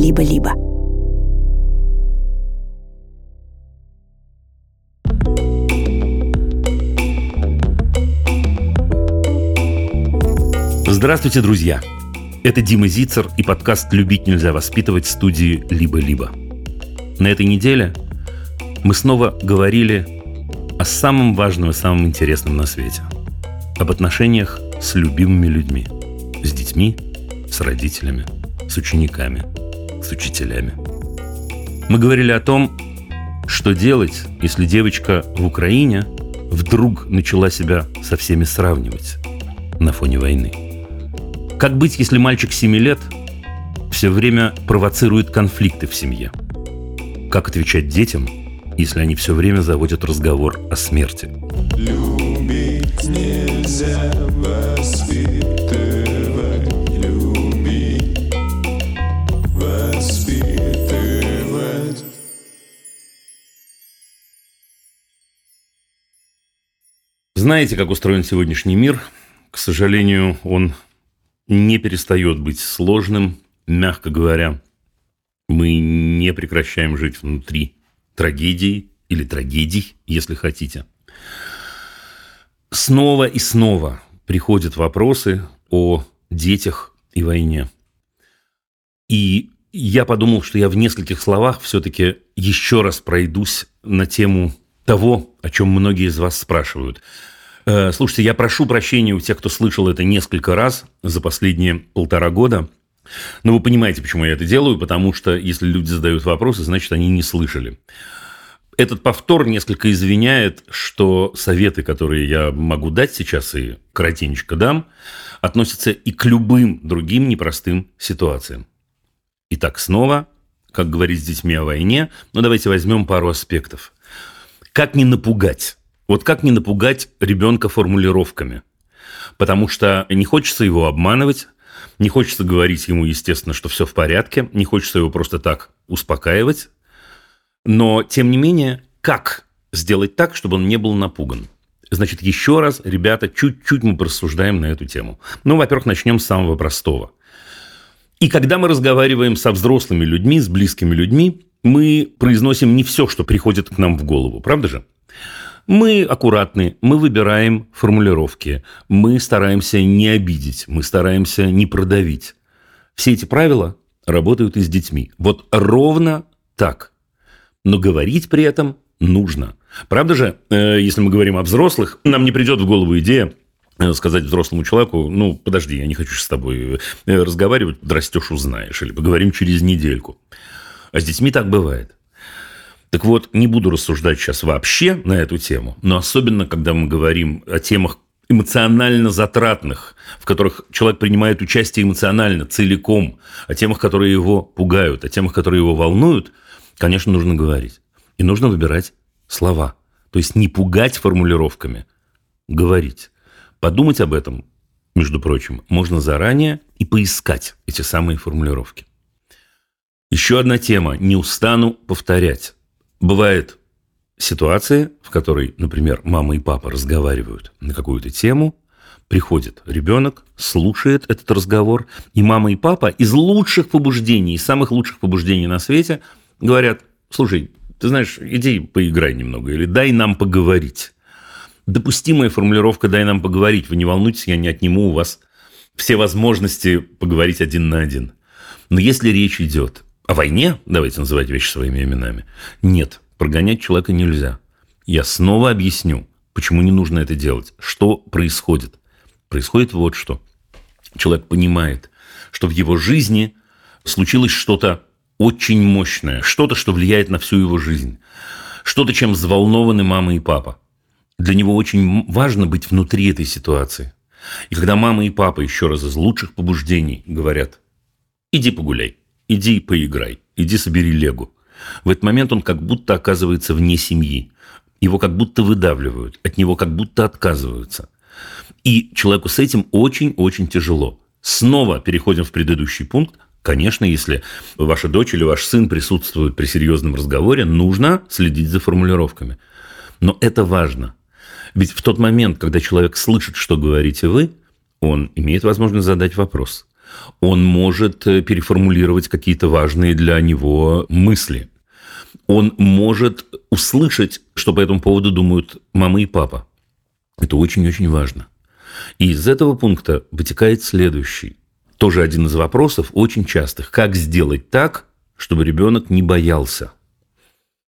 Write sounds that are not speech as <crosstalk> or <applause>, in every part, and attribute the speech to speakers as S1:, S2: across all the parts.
S1: «Либо-либо».
S2: Здравствуйте, друзья! Это Дима Зицер и подкаст «Любить нельзя воспитывать» студии «Либо-либо». На этой неделе мы снова говорили о самом важном и самом интересном на свете. Об отношениях с любимыми людьми. С детьми, с родителями, с учениками, с учителями. Мы говорили о том, что делать, если девочка в Украине вдруг начала себя со всеми сравнивать на фоне войны. Как быть, если мальчик 7 лет все время провоцирует конфликты в семье? Как отвечать детям, если они все время заводят разговор о смерти? Любить нельзя воспитывать, Знаете, как устроен сегодняшний мир? К сожалению, он не перестает быть сложным, мягко говоря. Мы не прекращаем жить внутри трагедии или трагедий, если хотите. Снова и снова приходят вопросы о детях и войне. И я подумал, что я в нескольких словах все-таки еще раз пройдусь на тему того, о чем многие из вас спрашивают – Э, слушайте, я прошу прощения у тех, кто слышал это несколько раз за последние полтора года. Но вы понимаете, почему я это делаю, потому что если люди задают вопросы, значит, они не слышали. Этот повтор несколько извиняет, что советы, которые я могу дать сейчас и коротенько дам, относятся и к любым другим непростым ситуациям. Итак, снова, как говорить с детьми о войне, но давайте возьмем пару аспектов. Как не напугать вот как не напугать ребенка формулировками? Потому что не хочется его обманывать, не хочется говорить ему, естественно, что все в порядке, не хочется его просто так успокаивать. Но, тем не менее, как сделать так, чтобы он не был напуган? Значит, еще раз, ребята, чуть-чуть мы порассуждаем на эту тему. Ну, во-первых, начнем с самого простого. И когда мы разговариваем со взрослыми людьми, с близкими людьми, мы произносим не все, что приходит к нам в голову, правда же? Мы аккуратны, мы выбираем формулировки, мы стараемся не обидеть, мы стараемся не продавить. Все эти правила работают и с детьми. Вот ровно так. Но говорить при этом нужно. Правда же, э, если мы говорим о взрослых, нам не придет в голову идея э, сказать взрослому человеку, ну, подожди, я не хочу с тобой э, разговаривать, растешь, узнаешь, или поговорим через недельку. А с детьми так бывает. Так вот, не буду рассуждать сейчас вообще на эту тему, но особенно, когда мы говорим о темах эмоционально затратных, в которых человек принимает участие эмоционально, целиком, о темах, которые его пугают, о темах, которые его волнуют, конечно, нужно говорить. И нужно выбирать слова. То есть не пугать формулировками, говорить. Подумать об этом, между прочим, можно заранее и поискать эти самые формулировки. Еще одна тема. Не устану повторять. Бывает ситуация, в которой, например, мама и папа разговаривают на какую-то тему, приходит ребенок, слушает этот разговор, и мама и папа из лучших побуждений, из самых лучших побуждений на свете говорят, слушай, ты знаешь, иди поиграй немного, или дай нам поговорить. Допустимая формулировка «дай нам поговорить», вы не волнуйтесь, я не отниму у вас все возможности поговорить один на один. Но если речь идет о войне, давайте называть вещи своими именами, нет, прогонять человека нельзя. Я снова объясню, почему не нужно это делать. Что происходит? Происходит вот что. Человек понимает, что в его жизни случилось что-то очень мощное, что-то, что влияет на всю его жизнь, что-то, чем взволнованы мама и папа. Для него очень важно быть внутри этой ситуации. И когда мама и папа еще раз из лучших побуждений говорят, иди погуляй, иди поиграй, иди собери легу. В этот момент он как будто оказывается вне семьи. Его как будто выдавливают, от него как будто отказываются. И человеку с этим очень-очень тяжело. Снова переходим в предыдущий пункт. Конечно, если ваша дочь или ваш сын присутствуют при серьезном разговоре, нужно следить за формулировками. Но это важно. Ведь в тот момент, когда человек слышит, что говорите вы, он имеет возможность задать вопрос – Он может э, переформулировать какие-то важные для него мысли. Он может услышать, что по этому поводу думают мама и папа. Это очень-очень важно. И из этого пункта вытекает следующий. Тоже один из вопросов, очень частых. Как сделать так, чтобы ребенок не боялся?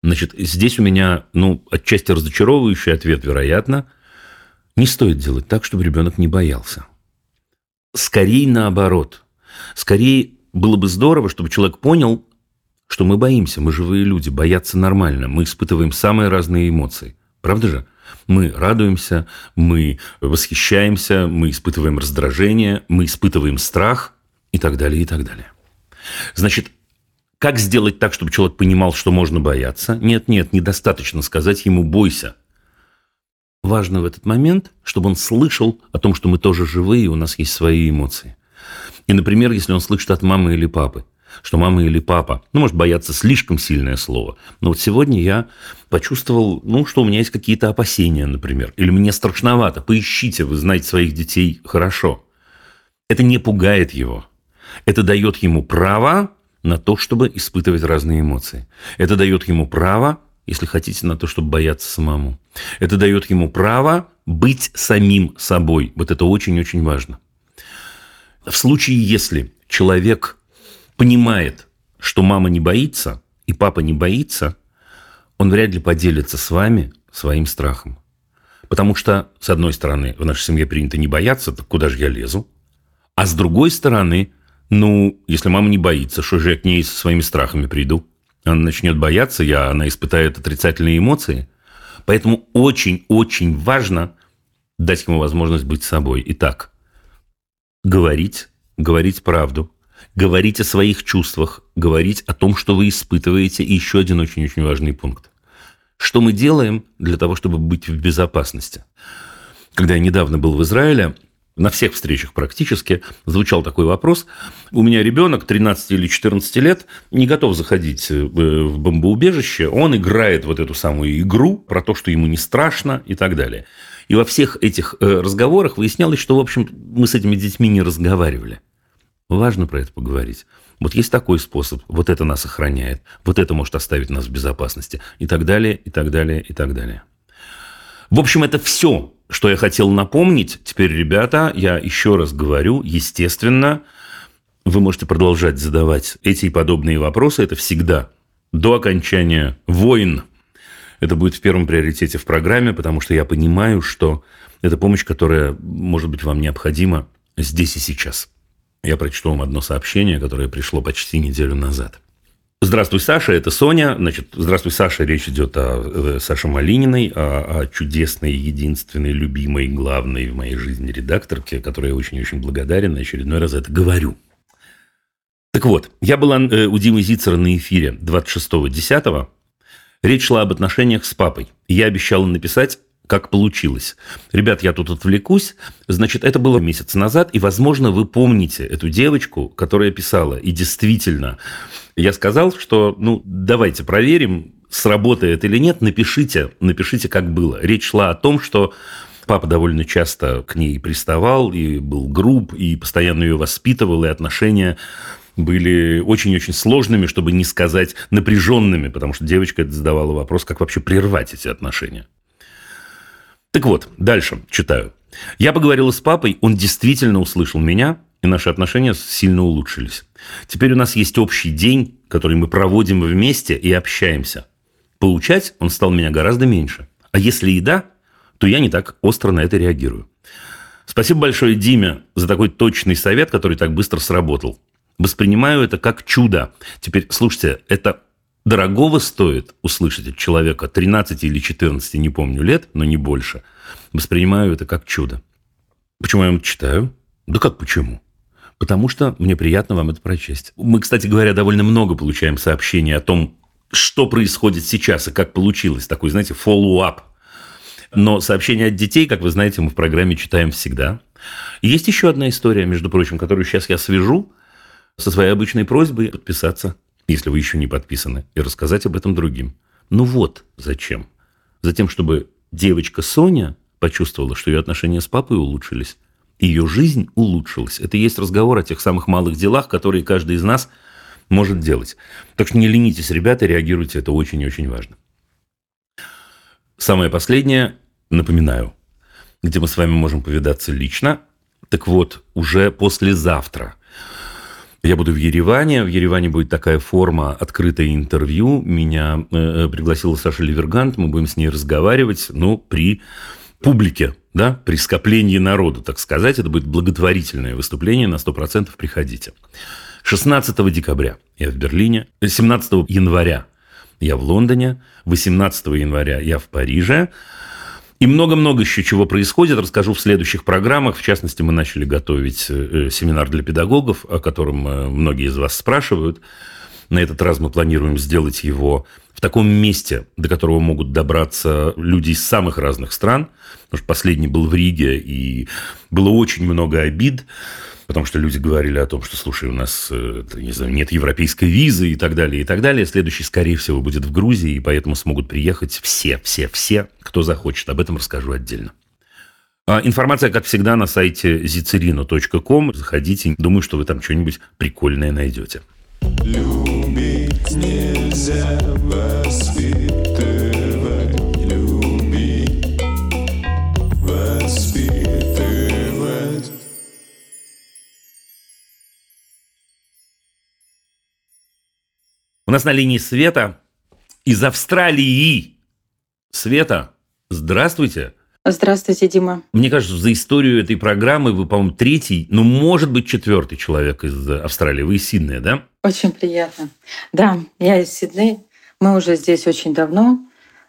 S2: Значит, здесь у меня, ну, отчасти разочаровывающий ответ, вероятно. Не стоит делать так, чтобы ребенок не боялся. Скорее наоборот. Скорее было бы здорово, чтобы человек понял, что мы боимся, мы живые люди, бояться нормально, мы испытываем самые разные эмоции. Правда же? Мы радуемся, мы восхищаемся, мы испытываем раздражение, мы испытываем страх и так далее, и так далее. Значит, как сделать так, чтобы человек понимал, что можно бояться? Нет, нет, недостаточно сказать ему «бойся». Важно в этот момент, чтобы он слышал о том, что мы тоже живые, и у нас есть свои эмоции. И, например, если он слышит от мамы или папы – что мама или папа, ну, может, бояться слишком сильное слово. Но вот сегодня я почувствовал, ну, что у меня есть какие-то опасения, например, или мне страшновато. Поищите, вы знаете своих детей хорошо. Это не пугает его. Это дает ему право на то, чтобы испытывать разные эмоции. Это дает ему право, если хотите, на то, чтобы бояться самому. Это дает ему право быть самим собой. Вот это очень-очень важно. В случае, если человек понимает, что мама не боится и папа не боится, он вряд ли поделится с вами своим страхом. Потому что, с одной стороны, в нашей семье принято не бояться, так куда же я лезу? А с другой стороны, ну, если мама не боится, что же я к ней со своими страхами приду? Она начнет бояться, я, она испытает отрицательные эмоции. Поэтому очень-очень важно дать ему возможность быть собой. Итак, говорить, говорить правду, говорить о своих чувствах, говорить о том, что вы испытываете. И еще один очень-очень важный пункт. Что мы делаем для того, чтобы быть в безопасности? Когда я недавно был в Израиле, на всех встречах практически звучал такой вопрос. У меня ребенок 13 или 14 лет не готов заходить э, в бомбоубежище. Он играет вот эту самую игру про то, что ему не страшно и так далее. И во всех этих э, разговорах выяснялось, что, в общем, мы с этими детьми не разговаривали. Важно про это поговорить. Вот есть такой способ, вот это нас охраняет, вот это может оставить нас в безопасности, и так далее, и так далее, и так далее. В общем, это все, что я хотел напомнить. Теперь, ребята, я еще раз говорю, естественно, вы можете продолжать задавать эти и подобные вопросы. Это всегда до окончания войн. Это будет в первом приоритете в программе, потому что я понимаю, что это помощь, которая может быть вам необходима здесь и сейчас. Я прочту вам одно сообщение, которое пришло почти неделю назад. Здравствуй, Саша, это Соня. Значит, здравствуй, Саша. Речь идет о э, Саше Малининой, о, о чудесной, единственной, любимой, главной в моей жизни редакторке, которой я очень-очень благодарен. И очередной раз это говорю. Так вот, я была э, у Димы Зицера на эфире 26.10. Речь шла об отношениях с папой. Я обещала написать как получилось. Ребят, я тут отвлекусь. Значит, это было месяц назад, и, возможно, вы помните эту девочку, которая писала. И действительно, я сказал, что, ну, давайте проверим, сработает или нет, напишите, напишите, как было. Речь шла о том, что папа довольно часто к ней приставал, и был груб, и постоянно ее воспитывал, и отношения были очень-очень сложными, чтобы не сказать напряженными, потому что девочка задавала вопрос, как вообще прервать эти отношения. Так вот, дальше читаю. Я поговорила с папой, он действительно услышал меня, и наши отношения сильно улучшились. Теперь у нас есть общий день, который мы проводим вместе и общаемся. Получать он стал меня гораздо меньше. А если и да, то я не так остро на это реагирую. Спасибо большое Диме за такой точный совет, который так быстро сработал. Воспринимаю это как чудо. Теперь, слушайте, это дорогого стоит услышать от человека 13 или 14, не помню лет, но не больше. Воспринимаю это как чудо. Почему я вам читаю? Да как почему? Потому что мне приятно вам это прочесть. Мы, кстати говоря, довольно много получаем сообщений о том, что происходит сейчас и как получилось. Такой, знаете, follow-up. Но сообщения от детей, как вы знаете, мы в программе читаем всегда. Есть еще одна история, между прочим, которую сейчас я свяжу со своей обычной просьбой подписаться если вы еще не подписаны, и рассказать об этом другим. Ну вот зачем. Затем, чтобы девочка Соня почувствовала, что ее отношения с папой улучшились, ее жизнь улучшилась. Это и есть разговор о тех самых малых делах, которые каждый из нас может делать. Так что не ленитесь, ребята, реагируйте, это очень и очень важно. Самое последнее, напоминаю, где мы с вами можем повидаться лично. Так вот, уже послезавтра я буду в Ереване. В Ереване будет такая форма открытое интервью. Меня э, э пригласила Саша Ливергант. Мы будем с ней разговаривать, ну, при публике, да, при скоплении народу, так сказать. Это будет благотворительное выступление, на 100% приходите. 16 декабря я в Берлине, 17 января я в Лондоне, 18 января я в Париже, и много-много еще чего происходит, расскажу в следующих программах. В частности, мы начали готовить э, семинар для педагогов, о котором э, многие из вас спрашивают. На этот раз мы планируем сделать его в таком месте, до которого могут добраться люди из самых разных стран. Потому что последний был в Риге, и было очень много обид потому что люди говорили о том, что, слушай, у нас э, не знаю, нет европейской визы и так далее, и так далее. Следующий, скорее всего, будет в Грузии, и поэтому смогут приехать все, все, все, кто захочет. Об этом расскажу отдельно. А информация, как всегда, на сайте zicerino.com. Заходите. Думаю, что вы там что-нибудь прикольное найдете. Любить нельзя У нас на линии Света из Австралии. Света, здравствуйте.
S1: Здравствуйте, Дима.
S2: Мне кажется, за историю этой программы вы, по-моему, третий, ну, может быть, четвертый человек из Австралии. Вы из Сиднея, да?
S1: Очень приятно. Да, я из Сиднея. Мы уже здесь очень давно.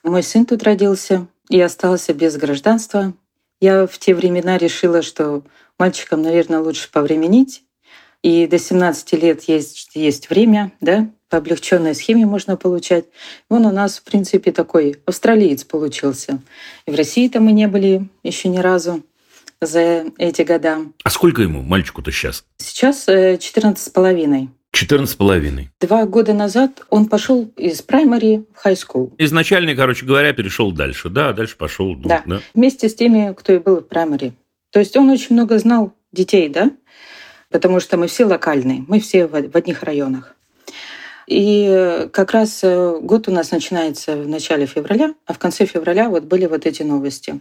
S1: Мой сын тут родился и остался без гражданства. Я в те времена решила, что мальчикам, наверное, лучше повременить. И до 17 лет есть, есть время, да, по облегченной схеме можно получать. Он у нас, в принципе, такой австралиец получился. И в России-то мы не были еще ни разу за эти года.
S2: А сколько ему, мальчику-то сейчас?
S1: Сейчас 14 с половиной.
S2: 14 с половиной.
S1: Два года назад он пошел из праймари в high school.
S2: Изначально, короче говоря, перешел дальше. Да, дальше пошел.
S1: Да. да, вместе с теми, кто и был в праймари. То есть он очень много знал детей, да, потому что мы все локальные, мы все в одних районах. И как раз э, год у нас начинается в начале февраля, а в конце февраля вот были вот эти новости.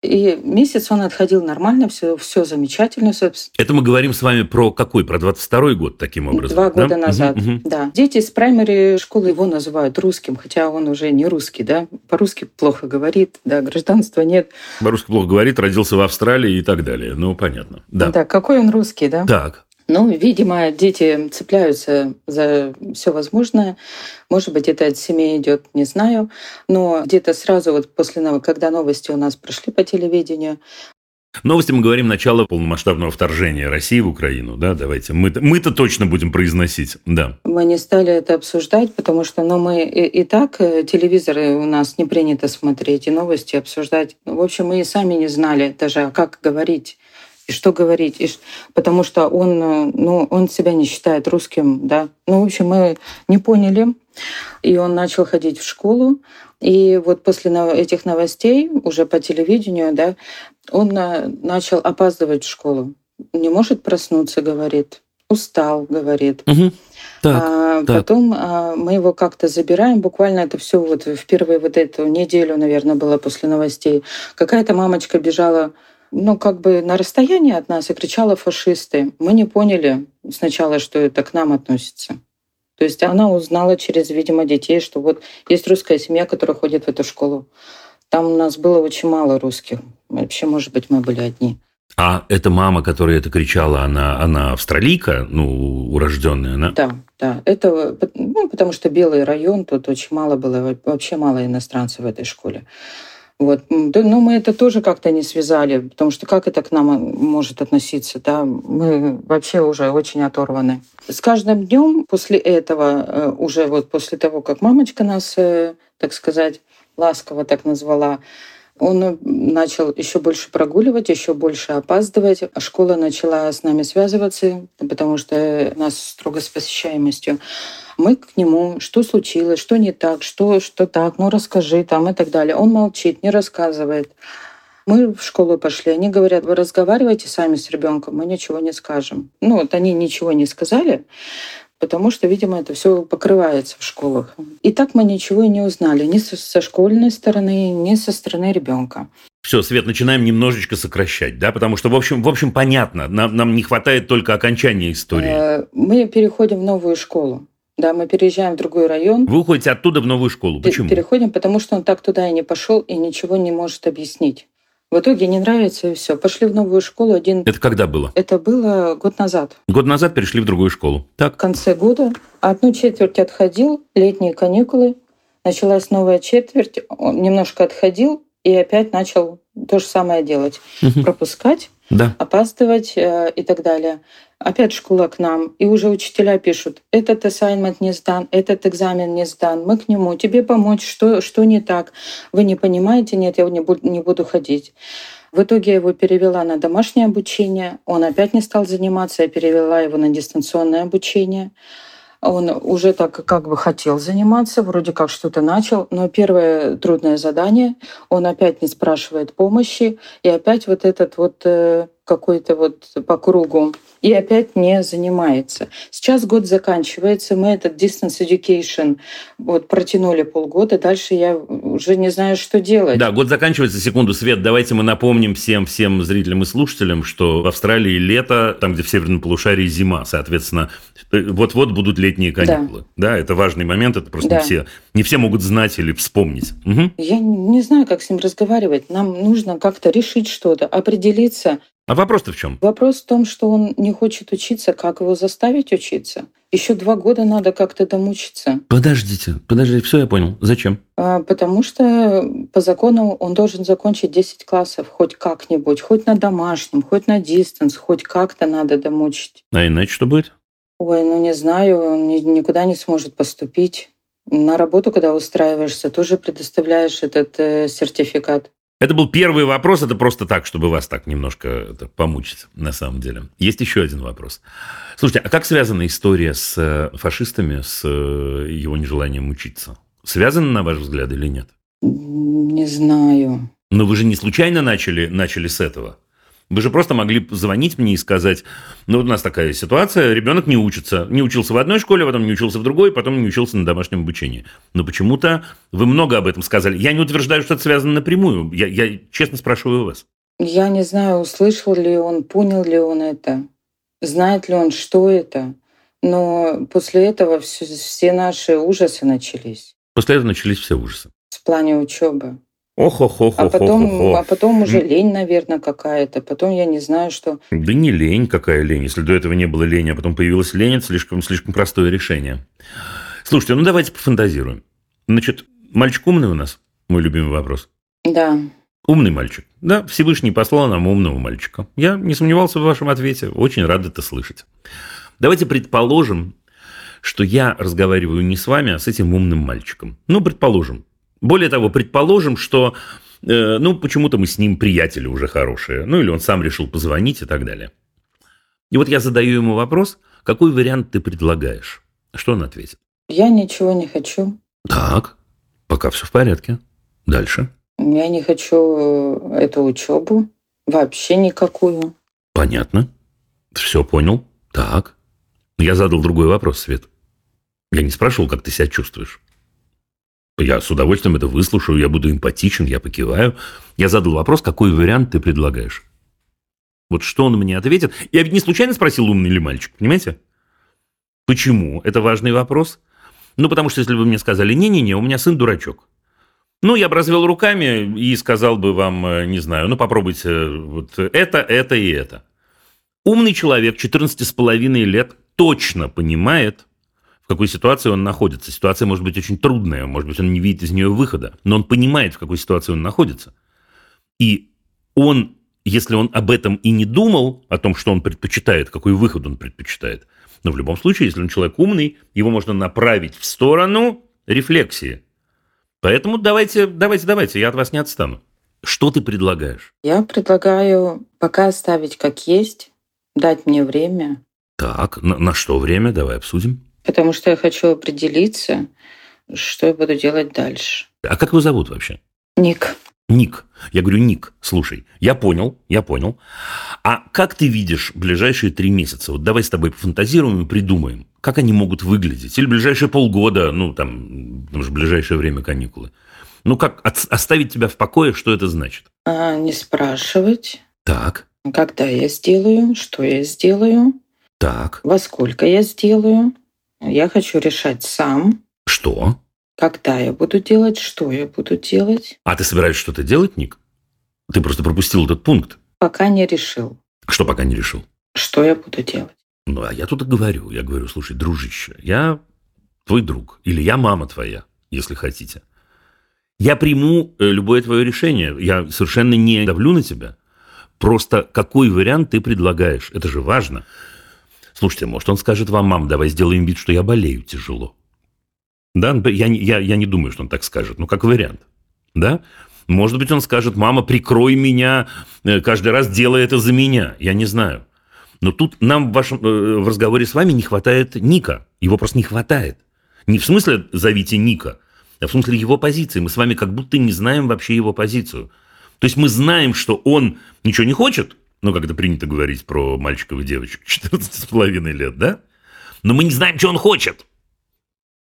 S1: И месяц он отходил нормально, все, все замечательно. Собственно.
S2: Это мы говорим с вами про какой? Про 22 год таким образом?
S1: Два года да? назад, угу, угу. да. Дети из праймери школы его называют русским, хотя он уже не русский, да. По-русски плохо говорит, да, гражданства нет.
S2: По-русски плохо говорит, родился в Австралии и так далее. Ну, понятно. Да,
S1: да какой он русский, да?
S2: Так.
S1: Ну, видимо, дети цепляются за все возможное. Может быть, это от семьи идет, не знаю. Но где-то сразу вот после, когда новости у нас прошли по телевидению,
S2: Новости мы говорим начало полномасштабного вторжения России в Украину, да, давайте. Мы-то, мы-то точно будем произносить, да.
S1: Мы не стали это обсуждать, потому что ну, мы и, и так э, телевизоры у нас не принято смотреть и новости обсуждать. В общем, мы и сами не знали даже, как говорить и что говорить, и, потому что он, э, ну, он себя не считает русским, да. Ну, в общем, мы не поняли, и он начал ходить в школу, и вот после этих новостей уже по телевидению, да, он э, начал опаздывать в школу. Не может проснуться, говорит. Устал, говорит.
S2: Угу. Так,
S1: а, так. Потом а, мы его как-то забираем. Буквально это все вот в первую вот эту неделю, наверное, было после новостей. Какая-то мамочка бежала ну, как бы на расстоянии от нас и кричала «фашисты». Мы не поняли сначала, что это к нам относится. То есть она узнала через, видимо, детей, что вот есть русская семья, которая ходит в эту школу. Там у нас было очень мало русских. Вообще, может быть, мы были одни.
S2: А эта мама, которая это кричала, она, она австралийка, ну, урожденная, она?
S1: Да, да. Это, ну, потому что белый район, тут очень мало было, вообще мало иностранцев в этой школе. Вот. Но мы это тоже как-то не связали, потому что как это к нам может относиться? Да? Мы вообще уже очень оторваны. С каждым днем после этого, э, уже вот после того, как мамочка нас, э, так сказать, ласково так назвала, он начал еще больше прогуливать, еще больше опаздывать. А школа начала с нами связываться, потому что нас строго с посещаемостью. Мы к нему, что случилось, что не так, что, что так, ну расскажи там и так далее. Он молчит, не рассказывает. Мы в школу пошли, они говорят, вы разговаривайте сами с ребенком, мы ничего не скажем. Ну, вот они ничего не сказали, потому что, видимо, это все покрывается в школах. И так мы ничего и не узнали ни со школьной стороны, ни со стороны ребенка.
S2: Все, Свет, начинаем немножечко сокращать, да, потому что, в общем, в общем понятно, нам, нам не хватает только окончания истории. Э,
S1: мы переходим в новую школу. Да, мы переезжаем в другой район.
S2: Вы уходите оттуда в новую школу. Почему?
S1: Переходим, потому что он так туда и не пошел и ничего не может объяснить. В итоге не нравится и все. Пошли в новую школу один.
S2: Это когда было?
S1: Это было год назад.
S2: Год назад перешли в другую школу. Так.
S1: В конце года одну четверть отходил, летние каникулы, началась новая четверть, он немножко отходил и опять начал то же самое делать. Угу. Пропускать, да. опаздывать э, и так далее. Опять школа к нам, и уже учителя пишут, этот assignment не сдан, этот экзамен не сдан, мы к нему, тебе помочь, что, что не так, вы не понимаете, нет, я не буду, не буду ходить. В итоге я его перевела на домашнее обучение, он опять не стал заниматься, я перевела его на дистанционное обучение. Он уже так как бы хотел заниматься, вроде как что-то начал, но первое трудное задание, он опять не спрашивает помощи, и опять вот этот вот э, какой-то вот по кругу и опять не занимается. Сейчас год заканчивается, мы этот distance education вот протянули полгода, дальше я уже не знаю, что делать.
S2: Да, год заканчивается, секунду, Свет, давайте мы напомним всем, всем зрителям и слушателям, что в Австралии лето, там, где в северном полушарии зима, соответственно, вот-вот будут летние каникулы. Да, да это важный момент, это просто да. не, все, не все могут знать или вспомнить.
S1: Угу. Я не знаю, как с ним разговаривать. Нам нужно как-то решить что-то, определиться.
S2: А вопрос-то в чем?
S1: Вопрос в том, что он не хочет учиться. Как его заставить учиться? Еще два года надо как-то домучиться.
S2: Подождите, подождите, все я понял. Зачем?
S1: А, потому что по закону он должен закончить 10 классов хоть как-нибудь, хоть на домашнем, хоть на дистанс, хоть как-то надо домучить.
S2: А иначе что будет?
S1: Ой, ну не знаю, он никуда не сможет поступить. На работу, когда устраиваешься, тоже предоставляешь этот э, сертификат.
S2: Это был первый вопрос, это просто так, чтобы вас так немножко это, помучить, на самом деле. Есть еще один вопрос. Слушайте, а как связана история с э, фашистами, с э, его нежеланием учиться? Связана, на ваш взгляд, или нет?
S1: Не знаю.
S2: Но вы же не случайно начали, начали с этого? Вы же просто могли звонить мне и сказать, ну, вот у нас такая ситуация, ребенок не учится. Не учился в одной школе, потом не учился в другой, потом не учился на домашнем обучении. Но почему-то вы много об этом сказали. Я не утверждаю, что это связано напрямую. Я, я честно спрашиваю вас.
S1: Я не знаю, услышал ли он, понял ли он это, знает ли он, что это. Но после этого все, все наши ужасы начались.
S2: После этого начались все ужасы.
S1: В плане учебы.
S2: Ох, ох, ох,
S1: а потом, а потом уже лень, наверное, какая-то. Потом я не знаю, что.
S2: Да не лень, какая лень. Если до этого не было лени, а потом появилась лень, это слишком, слишком простое решение. Слушайте, ну давайте пофантазируем. Значит, мальчик умный у нас? Мой любимый вопрос.
S1: Да.
S2: Умный мальчик. Да, Всевышний послал нам умного мальчика. Я не сомневался в вашем ответе. Очень рад это слышать. Давайте предположим, что я разговариваю не с вами, а с этим умным мальчиком. Ну, предположим. Более того, предположим, что э, ну, почему-то мы с ним приятели уже хорошие, ну, или он сам решил позвонить и так далее. И вот я задаю ему вопрос, какой вариант ты предлагаешь? Что он ответит?
S1: Я ничего не хочу.
S2: Так, пока все в порядке. Дальше.
S1: Я не хочу э, эту учебу, вообще никакую.
S2: Понятно. Все понял. Так. Я задал другой вопрос, Свет. Я не спрашивал, как ты себя чувствуешь. Я с удовольствием это выслушаю, я буду эмпатичен, я покиваю. Я задал вопрос, какой вариант ты предлагаешь? Вот что он мне ответит. Я ведь не случайно спросил, умный ли мальчик, понимаете? Почему? Это важный вопрос. Ну, потому что если бы мне сказали, не-не-не, у меня сын дурачок. Ну, я бы развел руками и сказал бы вам, э, не знаю, ну, попробуйте вот это, это и это. Умный человек 14 с половиной лет точно понимает, в какой ситуации он находится. Ситуация может быть очень трудная, может быть, он не видит из нее выхода, но он понимает, в какой ситуации он находится. И он, если он об этом и не думал, о том, что он предпочитает, какой выход он предпочитает, но в любом случае, если он человек умный, его можно направить в сторону рефлексии. Поэтому давайте, давайте, давайте, я от вас не отстану. Что ты предлагаешь?
S1: Я предлагаю пока оставить как есть, дать мне время.
S2: Так, на, на что время? Давай обсудим
S1: потому что я хочу определиться, что я буду делать дальше.
S2: А как его зовут вообще?
S1: Ник.
S2: Ник, я говорю, Ник, слушай, я понял, я понял. А как ты видишь ближайшие три месяца? Вот давай с тобой пофантазируем и придумаем, как они могут выглядеть. Или ближайшие полгода, ну, там, потому что ближайшее время каникулы. Ну, как от, оставить тебя в покое, что это значит?
S1: А, не спрашивать.
S2: Так.
S1: Когда я сделаю, что я сделаю.
S2: Так.
S1: Во сколько я сделаю. Я хочу решать сам.
S2: Что?
S1: Когда я буду делать, что я буду делать.
S2: А ты собираешься что-то делать, Ник? Ты просто пропустил этот пункт.
S1: Пока не решил.
S2: Что пока не решил?
S1: Что я буду делать?
S2: Ну, а я тут и говорю. Я говорю, слушай, дружище, я твой друг. Или я мама твоя, если хотите. Я приму э, любое твое решение. Я совершенно не давлю на тебя. Просто какой вариант ты предлагаешь? Это же важно. Слушайте, может, он скажет вам, мам, давай сделаем вид, что я болею тяжело. Да, я, я, я не думаю, что он так скажет, ну, как вариант. Да? Может быть, он скажет, мама, прикрой меня, э, каждый раз делай это за меня. Я не знаю. Но тут нам в, вашем, э, в разговоре с вами не хватает Ника. Его просто не хватает. Не в смысле «зовите Ника», а в смысле его позиции. Мы с вами как будто не знаем вообще его позицию. То есть мы знаем, что он ничего не хочет, ну, это принято говорить про мальчиков и девочек <laughs> 14 с половиной лет, да? Но мы не знаем, что он хочет.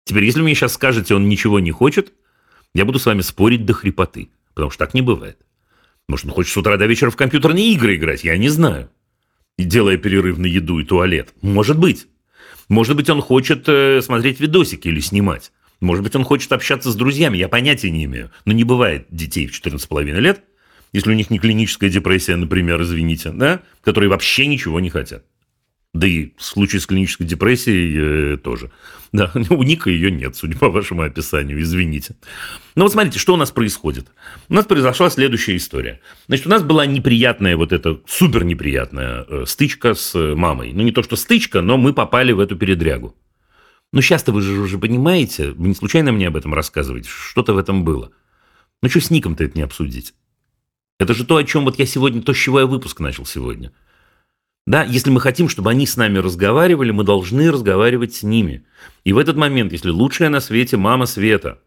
S2: Теперь, если вы мне сейчас скажете, он ничего не хочет, я буду с вами спорить до хрипоты, потому что так не бывает. Может, он хочет с утра до вечера в компьютерные игры играть, я не знаю. И делая перерыв на еду и туалет. Может быть. Может быть, он хочет э, смотреть видосики или снимать. Может быть, он хочет общаться с друзьями, я понятия не имею. Но не бывает детей в 14,5 лет, если у них не клиническая депрессия, например, извините, да, которые вообще ничего не хотят. Да и в случае с клинической депрессией э, тоже. Да, <laughs> у Ника ее нет, судя по вашему описанию, извините. Но вот смотрите, что у нас происходит. У нас произошла следующая история. Значит, у нас была неприятная, вот эта супер неприятная э, стычка с э, мамой. Ну, не то, что стычка, но мы попали в эту передрягу. Но сейчас-то вы же уже понимаете, вы не случайно мне об этом рассказываете, что-то в этом было. Ну, что с Ником-то это не обсудить? Это же то, о чем вот я сегодня, то, с чего я выпуск начал сегодня. Да, если мы хотим, чтобы они с нами разговаривали, мы должны разговаривать с ними. И в этот момент, если лучшая на свете мама Света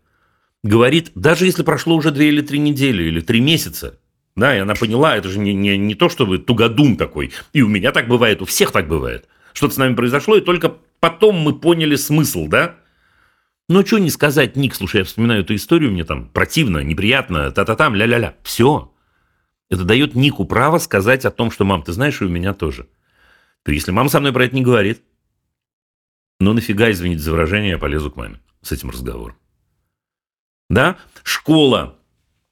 S2: говорит, даже если прошло уже две или три недели, или три месяца, да, и она поняла, это же не, не, не то, чтобы тугодум такой, и у меня так бывает, у всех так бывает. Что-то с нами произошло, и только потом мы поняли смысл, да? Ну, что не сказать, Ник, слушай, я вспоминаю эту историю, мне там противно, неприятно, та-та-там, ля-ля-ля. Все. Это дает Нику право сказать о том, что, мам, ты знаешь, и у меня тоже. То если мама со мной про это не говорит, ну нафига, извините за выражение, я полезу к маме с этим разговором. Да? Школа,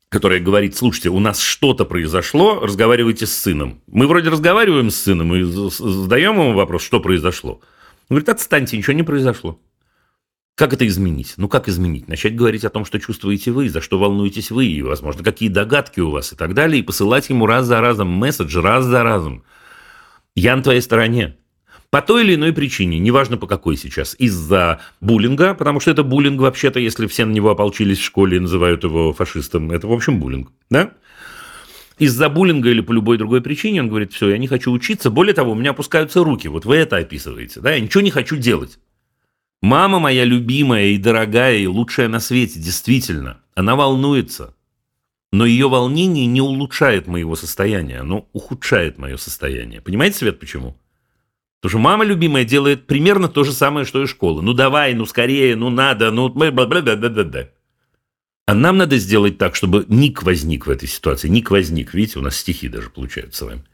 S2: которая говорит, слушайте, у нас что-то произошло, разговаривайте с сыном. Мы вроде разговариваем с сыном и задаем ему вопрос, что произошло. Он говорит, отстаньте, ничего не произошло. Как это изменить? Ну, как изменить? Начать говорить о том, что чувствуете вы, за что волнуетесь вы, и, возможно, какие догадки у вас и так далее, и посылать ему раз за разом месседж, раз за разом. Я на твоей стороне. По той или иной причине, неважно по какой сейчас, из-за буллинга, потому что это буллинг вообще-то, если все на него ополчились в школе и называют его фашистом, это, в общем, буллинг, да? Из-за буллинга или по любой другой причине он говорит, все, я не хочу учиться, более того, у меня опускаются руки, вот вы это описываете, да, я ничего не хочу делать. Мама моя любимая и дорогая, и лучшая на свете, действительно. Она волнуется. Но ее волнение не улучшает моего состояния, оно ухудшает мое состояние. Понимаете, Свет, почему? Потому что мама любимая делает примерно то же самое, что и школа. Ну давай, ну скорее, ну надо, ну бла-бла-бла-бла-бла-бла. А нам надо сделать так, чтобы ник возник в этой ситуации. Ник возник. Видите, у нас стихи даже получаются с вами.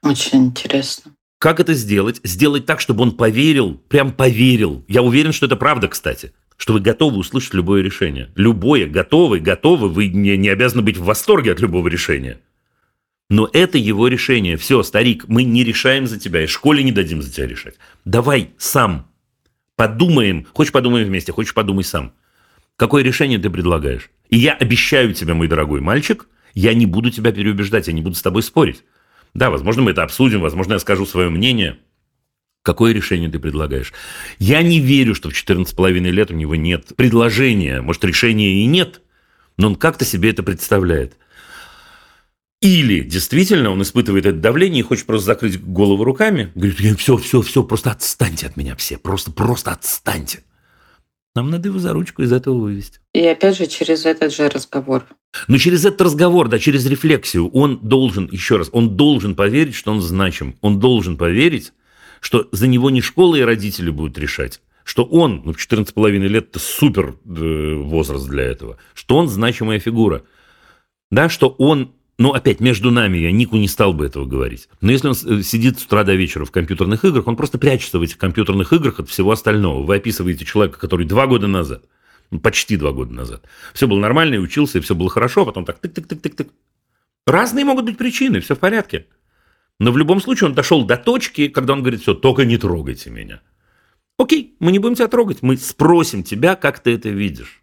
S1: Очень интересно.
S2: Как это сделать? Сделать так, чтобы он поверил, прям поверил. Я уверен, что это правда, кстати. Что вы готовы услышать любое решение. Любое, готовы, готовы. Вы не, не обязаны быть в восторге от любого решения. Но это его решение. Все, старик, мы не решаем за тебя, и школе не дадим за тебя решать. Давай сам подумаем. Хочешь подумаем вместе, хочешь подумай сам. Какое решение ты предлагаешь? И я обещаю тебе, мой дорогой мальчик, я не буду тебя переубеждать, я не буду с тобой спорить. Да, возможно, мы это обсудим, возможно, я скажу свое мнение. Какое решение ты предлагаешь? Я не верю, что в 14,5 лет у него нет предложения. Может, решения и нет, но он как-то себе это представляет. Или действительно он испытывает это давление и хочет просто закрыть голову руками. Говорит, все, все, все, просто отстаньте от меня все. Просто, просто отстаньте. Нам надо его за ручку из этого вывести.
S1: И опять же через этот же разговор.
S2: Но через этот разговор, да, через рефлексию, он должен, еще раз, он должен поверить, что он значим. Он должен поверить, что за него не школа и родители будут решать, что он, ну, 14,5 лет – это супер э, возраст для этого, что он значимая фигура, да, что он ну, опять, между нами, я Нику не стал бы этого говорить. Но если он э, сидит с утра до вечера в компьютерных играх, он просто прячется в этих компьютерных играх от всего остального. Вы описываете человека, который два года назад, ну, почти два года назад, все было нормально, и учился, и все было хорошо, а потом так тык-тык-тык-тык-тык. Разные могут быть причины, все в порядке. Но в любом случае он дошел до точки, когда он говорит, все, только не трогайте меня. Окей, мы не будем тебя трогать, мы спросим тебя, как ты это видишь.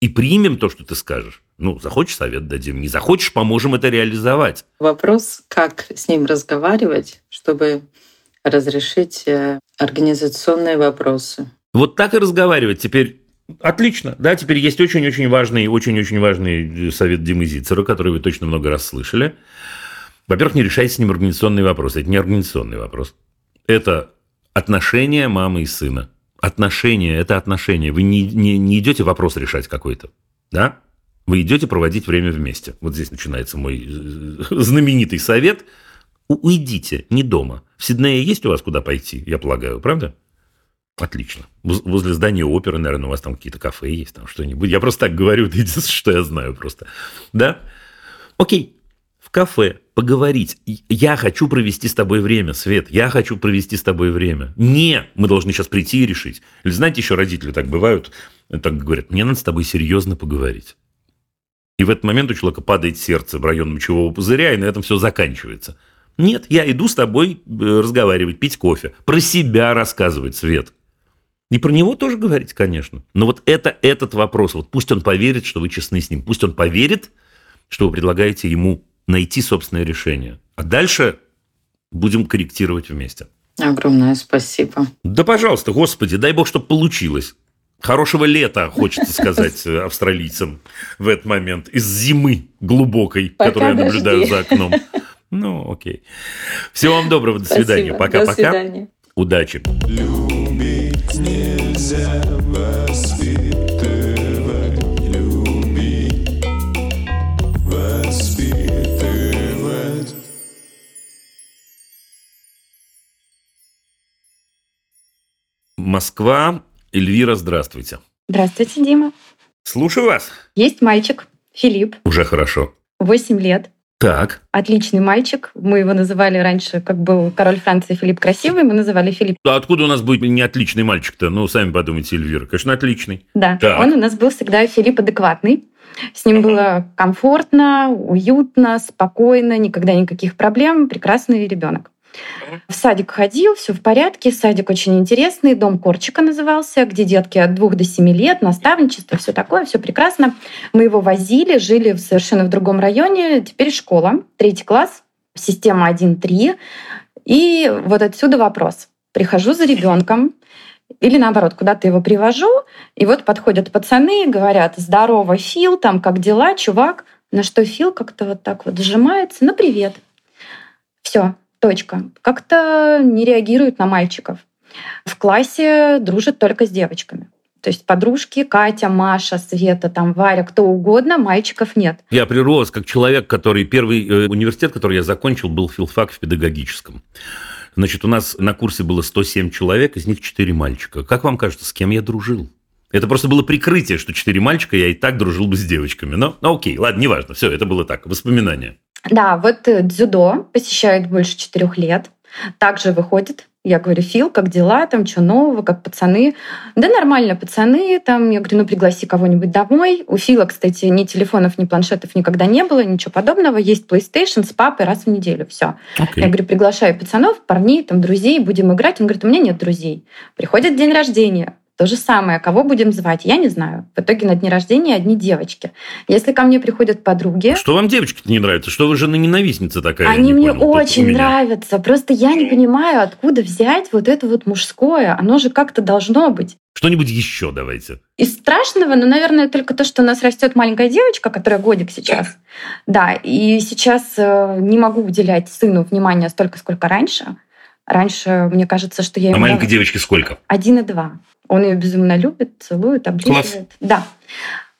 S2: И примем то, что ты скажешь. Ну, захочешь, совет дадим. Не захочешь, поможем это реализовать.
S1: Вопрос, как с ним разговаривать, чтобы разрешить э, организационные вопросы.
S2: Вот так и разговаривать. Теперь Отлично. Да, теперь есть очень-очень важный, очень-очень важный совет Димы Зицера, который вы точно много раз слышали. Во-первых, не решайте с ним организационные вопросы. Это не организационный вопрос. Это отношения мамы и сына. Отношения – это отношения. Вы не, не, не идете вопрос решать какой-то. Да? Вы идете проводить время вместе. Вот здесь начинается мой э, знаменитый совет. Уйдите, не дома. В Сиднее есть у вас куда пойти, я полагаю, правда? Отлично. Возле здания оперы, наверное, у вас там какие-то кафе есть, там что-нибудь. Я просто так говорю, <laughs> это единственное, что я знаю просто. Да? Окей. В кафе поговорить. Я хочу провести с тобой время, Свет. Я хочу провести с тобой время. Не, мы должны сейчас прийти и решить. Или знаете, еще родители так бывают, так говорят, мне надо с тобой серьезно поговорить. И в этот момент у человека падает сердце в район мочевого пузыря, и на этом все заканчивается. Нет, я иду с тобой э, разговаривать, пить кофе. Про себя рассказывать, Свет. И про него тоже говорить, конечно. Но вот это этот вопрос. Вот пусть он поверит, что вы честны с ним. Пусть он поверит, что вы предлагаете ему найти собственное решение. А дальше будем корректировать вместе.
S1: Огромное спасибо.
S2: Да, пожалуйста, Господи, дай Бог, чтобы получилось. Хорошего лета, хочется сказать э, австралийцам в этот момент. Из зимы глубокой, Пока которую я наблюдаю дожди. за окном. Ну, окей. Всего вам доброго. До свидания. Пока-пока. Удачи. Любить нельзя воспитывать. Любить, воспитывать. Москва, Эльвира, здравствуйте.
S3: Здравствуйте, Дима.
S2: Слушаю вас.
S3: Есть мальчик, Филипп.
S2: Уже хорошо.
S3: Восемь лет.
S2: Так.
S3: Отличный мальчик. Мы его называли раньше, как был король Франции Филипп Красивый, мы называли Филипп.
S2: А откуда у нас будет не отличный мальчик-то? Ну, сами подумайте, Эльвира. Конечно, отличный.
S3: Да, так. он у нас был всегда Филипп адекватный. С ним было комфортно, уютно, спокойно, никогда никаких проблем. Прекрасный ребенок. В садик ходил, все в порядке. Садик очень интересный, дом Корчика назывался, где детки от двух до семи лет, наставничество, все такое, все прекрасно. Мы его возили, жили в совершенно в другом районе. Теперь школа, третий класс, система 1-3. И вот отсюда вопрос. Прихожу за ребенком, или наоборот, куда-то его привожу, и вот подходят пацаны и говорят, здорово, Фил, там как дела, чувак? На что Фил как-то вот так вот сжимается, ну привет. Все, Точка. Как-то не реагирует на мальчиков. В классе дружит только с девочками. То есть подружки Катя, Маша, Света, там Варя, кто угодно, мальчиков нет.
S2: Я прирос как человек, который первый э, университет, который я закончил, был филфак в педагогическом. Значит, у нас на курсе было 107 человек, из них 4 мальчика. Как вам кажется, с кем я дружил? Это просто было прикрытие, что 4 мальчика, я и так дружил бы с девочками. Но, ну окей, ладно, неважно, все, это было так, воспоминания.
S3: Да, вот э, дзюдо посещает больше четырех лет. Также выходит я говорю, Фил, как дела, там, что нового, как пацаны? Да нормально, пацаны, там, я говорю, ну, пригласи кого-нибудь домой. У Фила, кстати, ни телефонов, ни планшетов никогда не было, ничего подобного. Есть PlayStation с папой раз в неделю, все. Okay. Я говорю, приглашаю пацанов, парней, там, друзей, будем играть. Он говорит, у меня нет друзей. Приходит день рождения, то же самое, кого будем звать, я не знаю. В итоге на дне рождения одни девочки. Если ко мне приходят подруги...
S2: Что вам девочки не нравятся? Что вы жена ненавистница такая?
S3: Они мне понял, очень нравятся. Просто я не понимаю, откуда взять вот это вот мужское. Оно же как-то должно быть.
S2: Что-нибудь еще давайте.
S3: Из страшного, ну, наверное, только то, что у нас растет маленькая девочка, которая годик сейчас. Да, и сейчас э, не могу уделять сыну внимания столько, сколько раньше. Раньше, мне кажется, что я...
S2: А маленькой девочке сколько?
S3: Один и два. Он ее безумно любит, целует, облизывает. Класс. Да.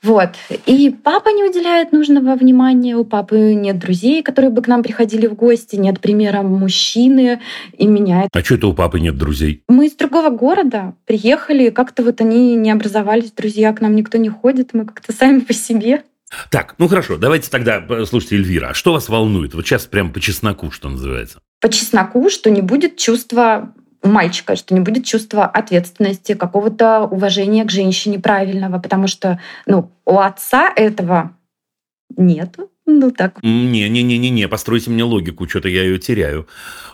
S3: Вот. И папа не уделяет нужного внимания. У папы нет друзей, которые бы к нам приходили в гости, нет примера мужчины. И меня
S2: А что это у папы нет друзей?
S3: Мы из другого города приехали, как-то вот они не образовались, друзья, к нам никто не ходит, мы как-то сами по себе.
S2: Так, ну хорошо, давайте тогда, слушайте, Эльвира, а что вас волнует? Вот сейчас прям по чесноку, что называется.
S3: По чесноку, что не будет чувства у мальчика, что не будет чувства ответственности, какого-то уважения к женщине правильного, потому что ну, у отца этого нету. Ну так.
S2: Не-не-не-не, постройте мне логику, что-то я ее теряю.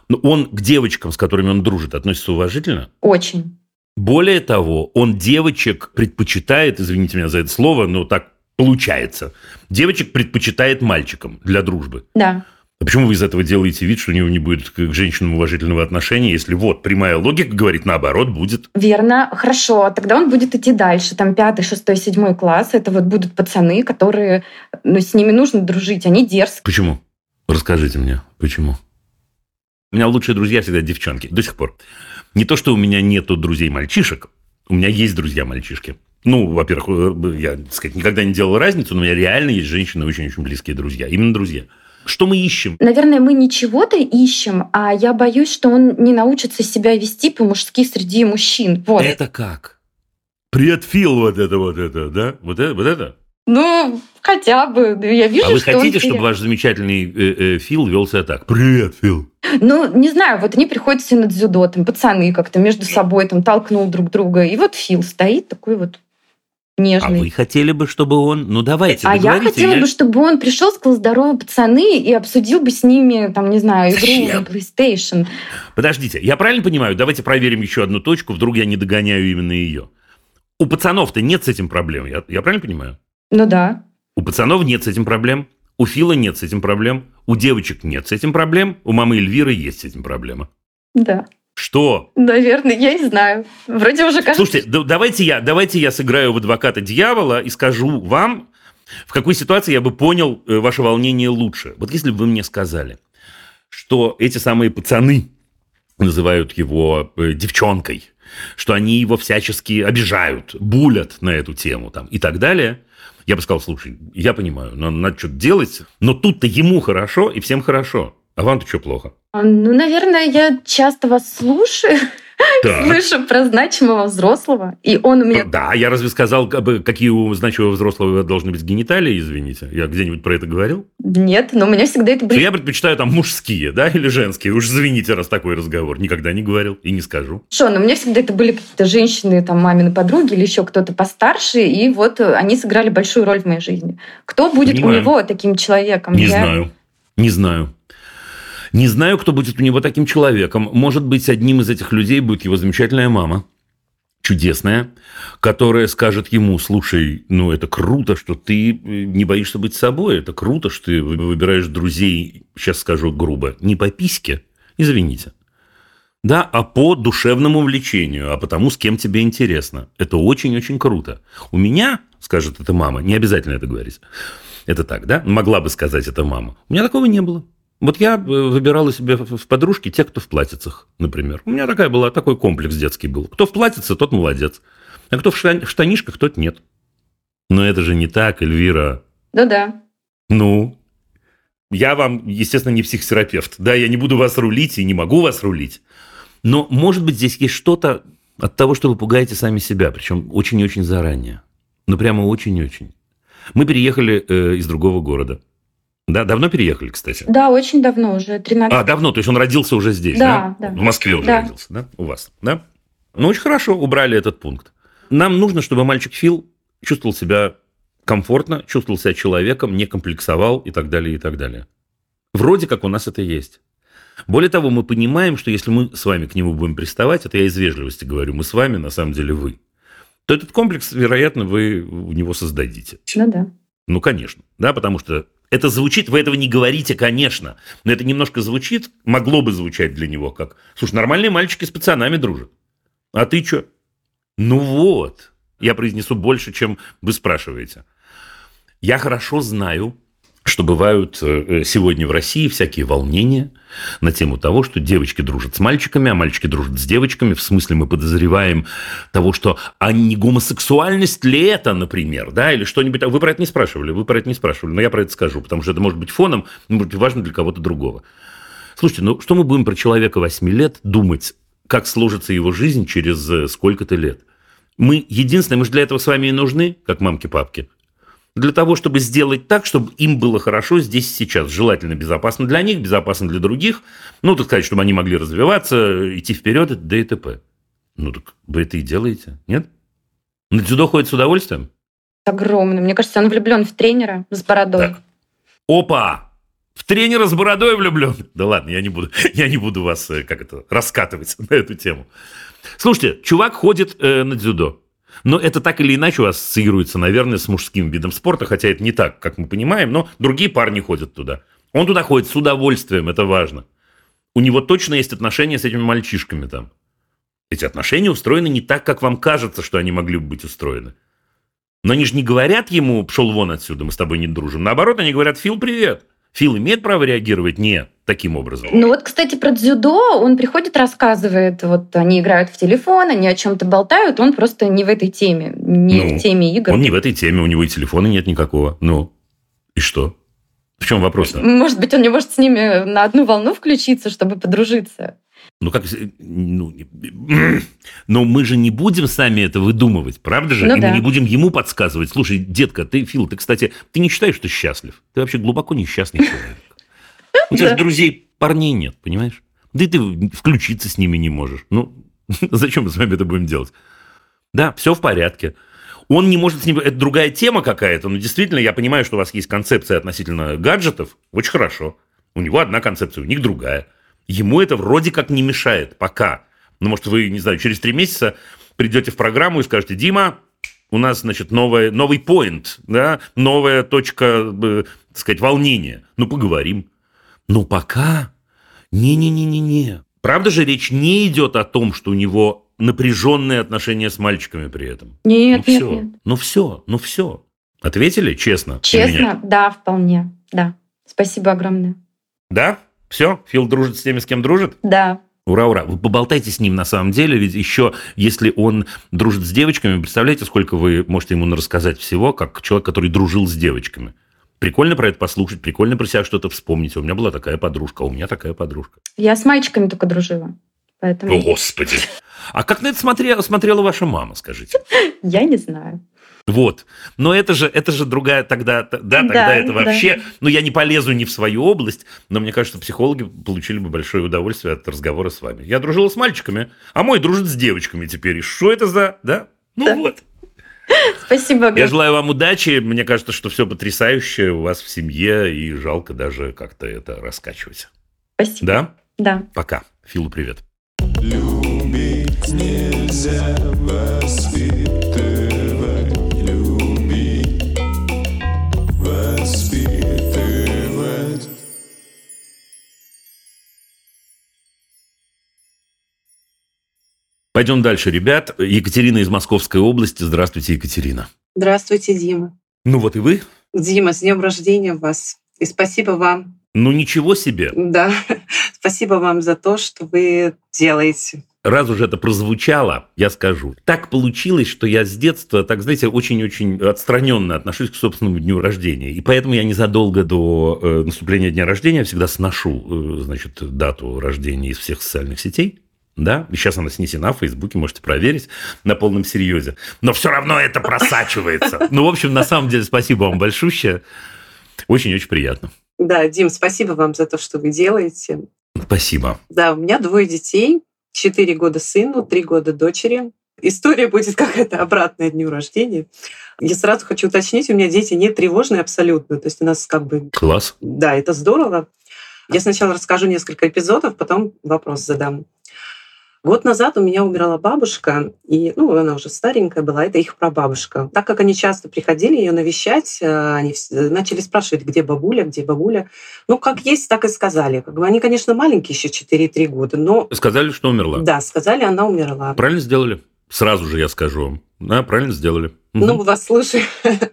S2: Но он к девочкам, с которыми он дружит, относится уважительно?
S3: Очень.
S2: Более того, он девочек предпочитает, извините меня за это слово, но так получается. Девочек предпочитает мальчикам для дружбы.
S3: Да.
S2: А почему вы из этого делаете вид, что у него не будет к женщинам уважительного отношения, если вот прямая логика говорит, наоборот, будет?
S3: Верно, хорошо. Тогда он будет идти дальше. Там пятый, шестой, седьмой класс. Это вот будут пацаны, которые... Ну, с ними нужно дружить, они дерзкие.
S2: Почему? Расскажите мне, почему? У меня лучшие друзья всегда девчонки, до сих пор. Не то, что у меня нету друзей-мальчишек, у меня есть друзья-мальчишки. Ну, во-первых, э, я, так сказать, никогда не делал разницу, но у меня реально есть женщины очень-очень близкие друзья. Именно друзья. Что мы ищем?
S3: Наверное, мы не чего-то ищем, а я боюсь, что он не научится себя вести по-мужски среди мужчин. Вот.
S2: Это как? Привет, Фил, вот это, вот это, да? Вот это, вот это?
S3: Ну, хотя бы. Я вижу,
S2: а вы что хотите, чтобы ваш замечательный э, э, Фил вел себя так? Привет, Фил.
S3: Ну, не знаю, вот они приходят все на дзюдо, там пацаны как-то между собой там толкнул друг друга, и вот Фил стоит такой вот нежный.
S2: А вы хотели бы, чтобы он... Ну, давайте,
S3: А я хотела я... бы, чтобы он пришел, сказал «Здорово, пацаны», и обсудил бы с ними, там, не знаю, игру на PlayStation.
S2: Подождите, я правильно понимаю? Давайте проверим еще одну точку, вдруг я не догоняю именно ее. У пацанов-то нет с этим проблем, я, я правильно понимаю?
S3: Ну да.
S2: У пацанов нет с этим проблем, у Фила нет с этим проблем, у девочек нет с этим проблем, у мамы Эльвиры есть с этим проблема.
S3: Да.
S2: Что?
S3: Наверное, я не знаю. Вроде уже кажется...
S2: Слушайте, давайте я, давайте я сыграю в адвоката дьявола и скажу вам, в какой ситуации я бы понял э, ваше волнение лучше. Вот если бы вы мне сказали, что эти самые пацаны называют его э, девчонкой, что они его всячески обижают, булят на эту тему там, и так далее, я бы сказал, слушай, я понимаю, но надо что-то делать, но тут-то ему хорошо и всем хорошо. А вам-то что плохо?
S3: А, ну, наверное, я часто вас слушаю. <laughs> Так. Слышу про значимого взрослого, и он у меня...
S2: Да, я разве сказал, какие у значимого взрослого должны быть гениталии, извините? Я где-нибудь про это говорил?
S3: Нет, но у меня всегда это были...
S2: Я предпочитаю там мужские, да, или женские. Уж извините, раз такой разговор. Никогда не говорил и не скажу.
S3: Что, но у меня всегда это были какие-то женщины, там, мамины подруги или еще кто-то постарше, и вот они сыграли большую роль в моей жизни. Кто будет Понимаю. у него таким человеком?
S2: Не я... знаю. Не знаю. Не знаю, кто будет у него таким человеком. Может быть, одним из этих людей будет его замечательная мама, чудесная, которая скажет ему, слушай, ну это круто, что ты э, не боишься быть собой, это круто, что ты выбираешь друзей, сейчас скажу грубо, не по письке, извините, да, а по душевному влечению, а потому, с кем тебе интересно. Это очень-очень круто. У меня, скажет эта мама, не обязательно это говорить, это так, да, могла бы сказать эта мама. У меня такого не было. Вот я выбирала себе в подружки те, кто в платьицах, например. У меня такая была, такой комплекс детский был. Кто в платьице, тот молодец. А кто в штанишках, тот нет. Но это же не так, Эльвира.
S3: Ну да.
S2: Ну, я вам, естественно, не психотерапевт. Да, я не буду вас рулить и не могу вас рулить. Но, может быть, здесь есть что-то от того, что вы пугаете сами себя, причем очень и очень заранее. Ну, прямо очень-очень. Мы переехали э, из другого города. Да, давно переехали, кстати?
S3: Да, очень давно, уже 13
S2: А, давно, то есть он родился уже здесь,
S3: да? Да,
S2: да. В Москве уже да. родился, да? У вас, да? Ну, очень хорошо, убрали этот пункт. Нам нужно, чтобы мальчик Фил чувствовал себя комфортно, чувствовал себя человеком, не комплексовал и так далее, и так далее. Вроде как у нас это есть. Более того, мы понимаем, что если мы с вами к нему будем приставать, это я из вежливости говорю, мы с вами, на самом деле вы, то этот комплекс, вероятно, вы у него создадите.
S3: Ну да.
S2: Ну, конечно, да, потому что это звучит, вы этого не говорите, конечно, но это немножко звучит, могло бы звучать для него как, слушай, нормальные мальчики с пацанами дружат. А ты что? Ну вот, я произнесу больше, чем вы спрашиваете. Я хорошо знаю что бывают э, сегодня в России всякие волнения на тему того, что девочки дружат с мальчиками, а мальчики дружат с девочками. В смысле мы подозреваем того, что а не гомосексуальность ли это, например, да, или что-нибудь. Вы про это не спрашивали, вы про это не спрашивали, но я про это скажу, потому что это может быть фоном, может быть важно для кого-то другого. Слушайте, ну что мы будем про человека 8 лет думать, как сложится его жизнь через э, сколько-то лет? Мы единственное, мы же для этого с вами и нужны, как мамки-папки для того, чтобы сделать так, чтобы им было хорошо здесь и сейчас. Желательно безопасно для них, безопасно для других. Ну, так сказать, чтобы они могли развиваться, идти вперед, да и т.п. Ну, так вы это и делаете, нет? На дзюдо ходит с удовольствием?
S3: Огромный. Мне кажется, он влюблен в тренера с бородой. Так.
S2: Опа! В тренера с бородой влюблен. Да ладно, я не буду, <laughs> я не буду вас, э, как это, раскатывать <laughs> на эту тему. Слушайте, чувак ходит э, на дзюдо. Но это так или иначе ассоциируется, наверное, с мужским видом спорта, хотя это не так, как мы понимаем, но другие парни ходят туда. Он туда ходит с удовольствием, это важно. У него точно есть отношения с этими мальчишками там. Эти отношения устроены не так, как вам кажется, что они могли бы быть устроены. Но они же не говорят ему, пшел вон отсюда, мы с тобой не дружим. Наоборот, они говорят, Фил, привет. Фил имеет право реагировать? Не таким образом.
S3: Ну вот, кстати, про дзюдо он приходит, рассказывает, вот они играют в телефон, они о чем-то болтают, он просто не в этой теме, не ну, в теме игр.
S2: Он не в этой теме, у него и телефона нет никакого. Ну, и что? В чем вопрос? -то?
S3: Может быть, он не может с ними на одну волну включиться, чтобы подружиться.
S2: Ну как, ну, <clears throat> но мы же не будем сами это выдумывать, правда же? Ну, И да. мы не будем ему подсказывать. Слушай, детка, ты, Фил, ты, кстати, ты не считаешь, что счастлив? Ты вообще глубоко несчастный человек. У тебя же друзей парней нет, понимаешь? Да и ты включиться с ними не можешь. Ну, <laughs> зачем мы с вами это будем делать? Да, все в порядке. Он не может с ним... Это другая тема какая-то. Но действительно, я понимаю, что у вас есть концепция относительно гаджетов. Очень хорошо. У него одна концепция, у них другая. Ему это вроде как не мешает пока. Ну, может, вы, не знаю, через три месяца придете в программу и скажете, Дима, у нас, значит, новая, новый поинт, да, новая точка, э, так сказать, волнения. Ну, поговорим. Но пока не-не-не-не-не. Правда же речь не идет о том, что у него напряженные отношения с мальчиками при этом?
S3: Нет,
S2: ну,
S3: нет,
S2: все.
S3: нет.
S2: Ну все, ну все. Ответили честно?
S3: Честно, да, вполне. Да. Спасибо огромное.
S2: Да? Все? Фил дружит с теми, с кем дружит?
S3: Да.
S2: Ура, ура. Вы поболтайте с ним на самом деле, ведь еще, если он дружит с девочками, представляете, сколько вы можете ему рассказать всего, как человек, который дружил с девочками. Прикольно про это послушать, прикольно про себя что-то вспомнить. У меня была такая подружка, а у меня такая подружка.
S3: Я с мальчиками только дружила. Поэтому...
S2: О, Господи! А как на это смотрела, смотрела ваша мама, скажите? <laughs>
S3: Я не знаю.
S2: Вот. Но это же, это же другая тогда, да, тогда да, это вообще... Да. Ну, я не полезу не в свою область, но мне кажется, психологи получили бы большое удовольствие от разговора с вами. Я дружила с мальчиками, а мой дружит с девочками теперь. И что это за... Да? Ну да. вот.
S3: Спасибо.
S2: Я желаю вам удачи. Мне кажется, что все потрясающее у вас в семье, и жалко даже как-то это раскачивать.
S3: Спасибо.
S2: Да?
S3: Да.
S2: Пока. Филу привет.
S4: Любить нельзя
S2: Пойдем дальше, ребят. Екатерина из Московской области. Здравствуйте, Екатерина.
S5: Здравствуйте, Дима.
S2: Ну вот и вы.
S5: Дима, с днем рождения вас. И спасибо вам.
S2: Ну ничего себе.
S5: Да, <laughs> спасибо вам за то, что вы делаете.
S2: Раз уже это прозвучало, я скажу. Так получилось, что я с детства, так знаете, очень-очень отстраненно отношусь к собственному дню рождения. И поэтому я незадолго до э, наступления дня рождения всегда сношу, э, значит, дату рождения из всех социальных сетей. Да, и сейчас она снесена в Фейсбуке, можете проверить на полном серьезе. Но все равно это просачивается. Ну, в общем, на самом деле, спасибо вам большое. Очень-очень приятно.
S5: Да, Дим, спасибо вам за то, что вы делаете.
S2: Спасибо.
S5: Да, у меня двое детей. Четыре года сыну, три года дочери. История будет <laughs> какая-то обратная дню рождения. Я сразу хочу уточнить, у меня дети не тревожные абсолютно. То есть у нас как бы...
S2: Класс.
S5: Да, это здорово. Я сначала расскажу несколько эпизодов, потом вопрос задам. Год назад у меня умерла бабушка, и ну, она уже старенькая была, это их прабабушка. Так как они часто приходили ее навещать, э, они начали спрашивать, где бабуля, где бабуля. Ну, как есть, так и сказали. Как бы они, конечно, маленькие еще 4-3 года, но...
S2: Сказали, что умерла?
S5: Да, сказали, она умерла.
S2: Правильно сделали? Сразу же я скажу вам. Да, правильно сделали.
S5: Ну, мы вас слушаем. <laughs>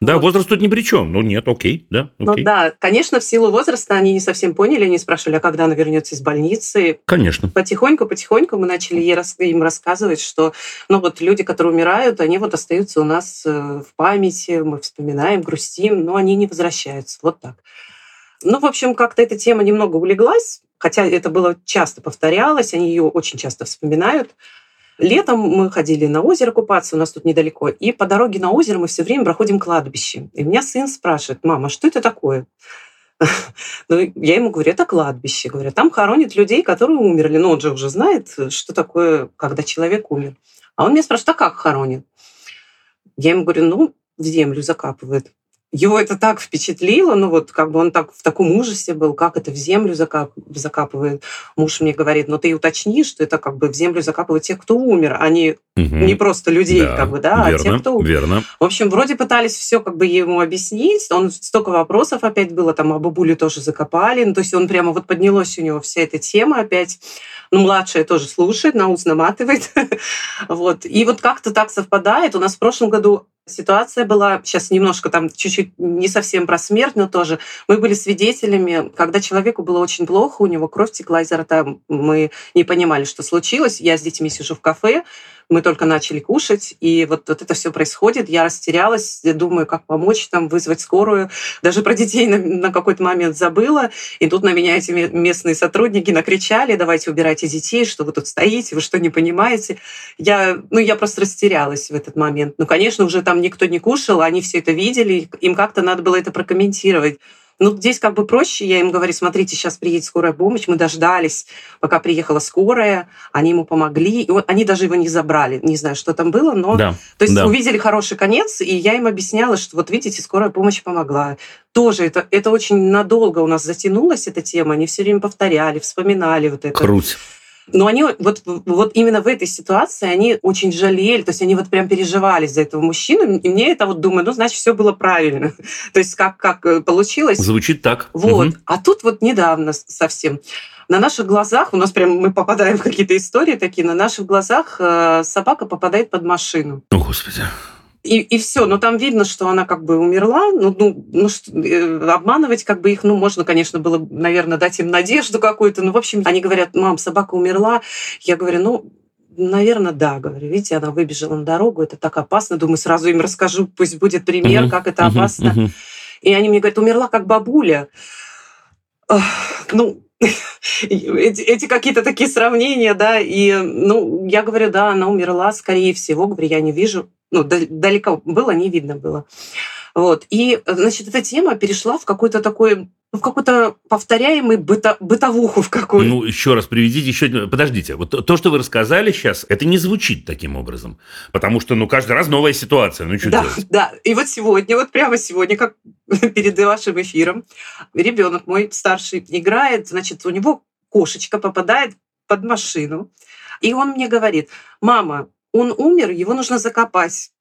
S2: Да,
S5: Вот.
S2: возраст тут ни при чем. Ну, нет, окей, да,
S5: Ну
S2: окей.
S5: да, конечно, в силу возраста они не совсем поняли, они спрашивали, а когда она вернется из больницы.
S2: Конечно.
S5: Потихоньку, потихоньку мы начали им рассказывать, что ну вот люди, которые умирают, они вот остаются у нас э, в памяти, мы вспоминаем, грустим, но они не возвращаются. Вот так. Ну, в общем, как-то эта тема немного улеглась, хотя это было часто повторялось, они ее очень часто вспоминают. Летом мы ходили на озеро купаться, у нас тут недалеко, и по дороге на озеро мы все время проходим кладбище. И меня сын спрашивает, мама, что это такое? <laughs> Ну, я ему говорю, это кладбище. Говорю, там хоронят людей, которые умерли. Ну, он же уже знает, что такое, когда человек умер. А он меня спрашивает, а как хоронят? Я ему говорю, ну, в землю закапывают. Его это так впечатлило, ну вот как бы он так в таком ужасе был, как это в землю закап, закапывает. Муж мне говорит, ну ты уточни, что это как бы в землю закапывают тех, кто умер, а не,
S2: Мгм.
S5: не просто людей,
S2: Да,
S5: как бы, да, а
S2: верно,
S5: тех, кто умер.
S2: верно.
S5: В общем, вроде пытались все как бы ему объяснить. Он столько вопросов опять было, там, а бабулю тоже закопали. Ну, то есть он прямо вот поднялась у него вся эта тема опять. Ну, младшая тоже слушает, на ус наматывает. <laughs> вот. И вот как-то так совпадает. У нас в прошлом году ситуация была, сейчас немножко там чуть-чуть не совсем про смерть, но тоже. Мы были свидетелями, когда человеку было очень плохо, у него кровь текла изо рта, мы не понимали, что случилось. Я с детьми сижу в кафе, мы только начали кушать, и вот, вот это все происходит. Я растерялась, я думаю, как помочь, там, вызвать скорую. Даже про детей на, на какой-то момент забыла. И тут на меня эти ме- местные сотрудники накричали, давайте убирайте детей, что вы тут стоите, вы что, не понимаете? Я, ну, я просто растерялась в этот момент. Ну, конечно, уже там никто не кушал, они все это видели, им как-то надо было это прокомментировать. Ну, здесь как бы проще, я им говорю, смотрите, сейчас приедет скорая помощь, мы дождались, пока приехала скорая, они ему помогли, и он- они даже его не забрали, не знаю, что там было, но
S2: Да,
S5: то есть
S2: да.
S5: увидели хороший конец, и я им объясняла, что вот видите, скорая помощь помогла. Тоже это, это очень надолго у нас затянулась эта тема, они все время повторяли, вспоминали вот это.
S2: круть.
S5: Но они вот, вот именно в этой ситуации они очень жалели, то есть они вот прям переживали за этого мужчину, и мне это вот думаю, ну, значит, все было правильно. <laughs> то есть как, как э, получилось.
S2: Звучит так.
S5: Вот.
S2: Мгм.
S5: А тут вот недавно совсем на наших глазах, у нас прям мы попадаем в какие-то истории такие, на наших глазах э, собака попадает под машину.
S2: О, Господи.
S5: И, и все, но там видно, что она как бы умерла. Ну, ну, ну что, э, обманывать как бы их, ну, можно, конечно, было, наверное, дать им надежду какую-то. Ну, в общем, они говорят, мам, собака умерла. Я говорю, ну, наверное, да. Говорю, видите, она выбежала на дорогу, это так опасно. Думаю, сразу им расскажу, пусть будет пример, как это опасно. И они мне говорят, умерла как бабуля. Ну, <laughs> эти, эти какие-то такие сравнения, да, и, ну, я говорю, да, она умерла, скорее всего, говорю, я не вижу, ну, дал- далеко было, не видно было. Вот, и, значит, эта тема перешла в какой-то такой, ну, в какой-то повторяемый быто, бытовуху в какую-то.
S2: Ну, еще раз приведите, еще... Подождите, вот то, что вы рассказали сейчас, это не звучит таким образом. Потому что, ну, каждый раз новая ситуация. Ну, что
S5: Да,
S2: делать?
S5: да. И вот сегодня, вот прямо сегодня, как <laughs> перед вашим эфиром, ребенок мой старший играет, значит, у него кошечка попадает под машину, и он мне говорит, мама, он умер, его нужно закопать.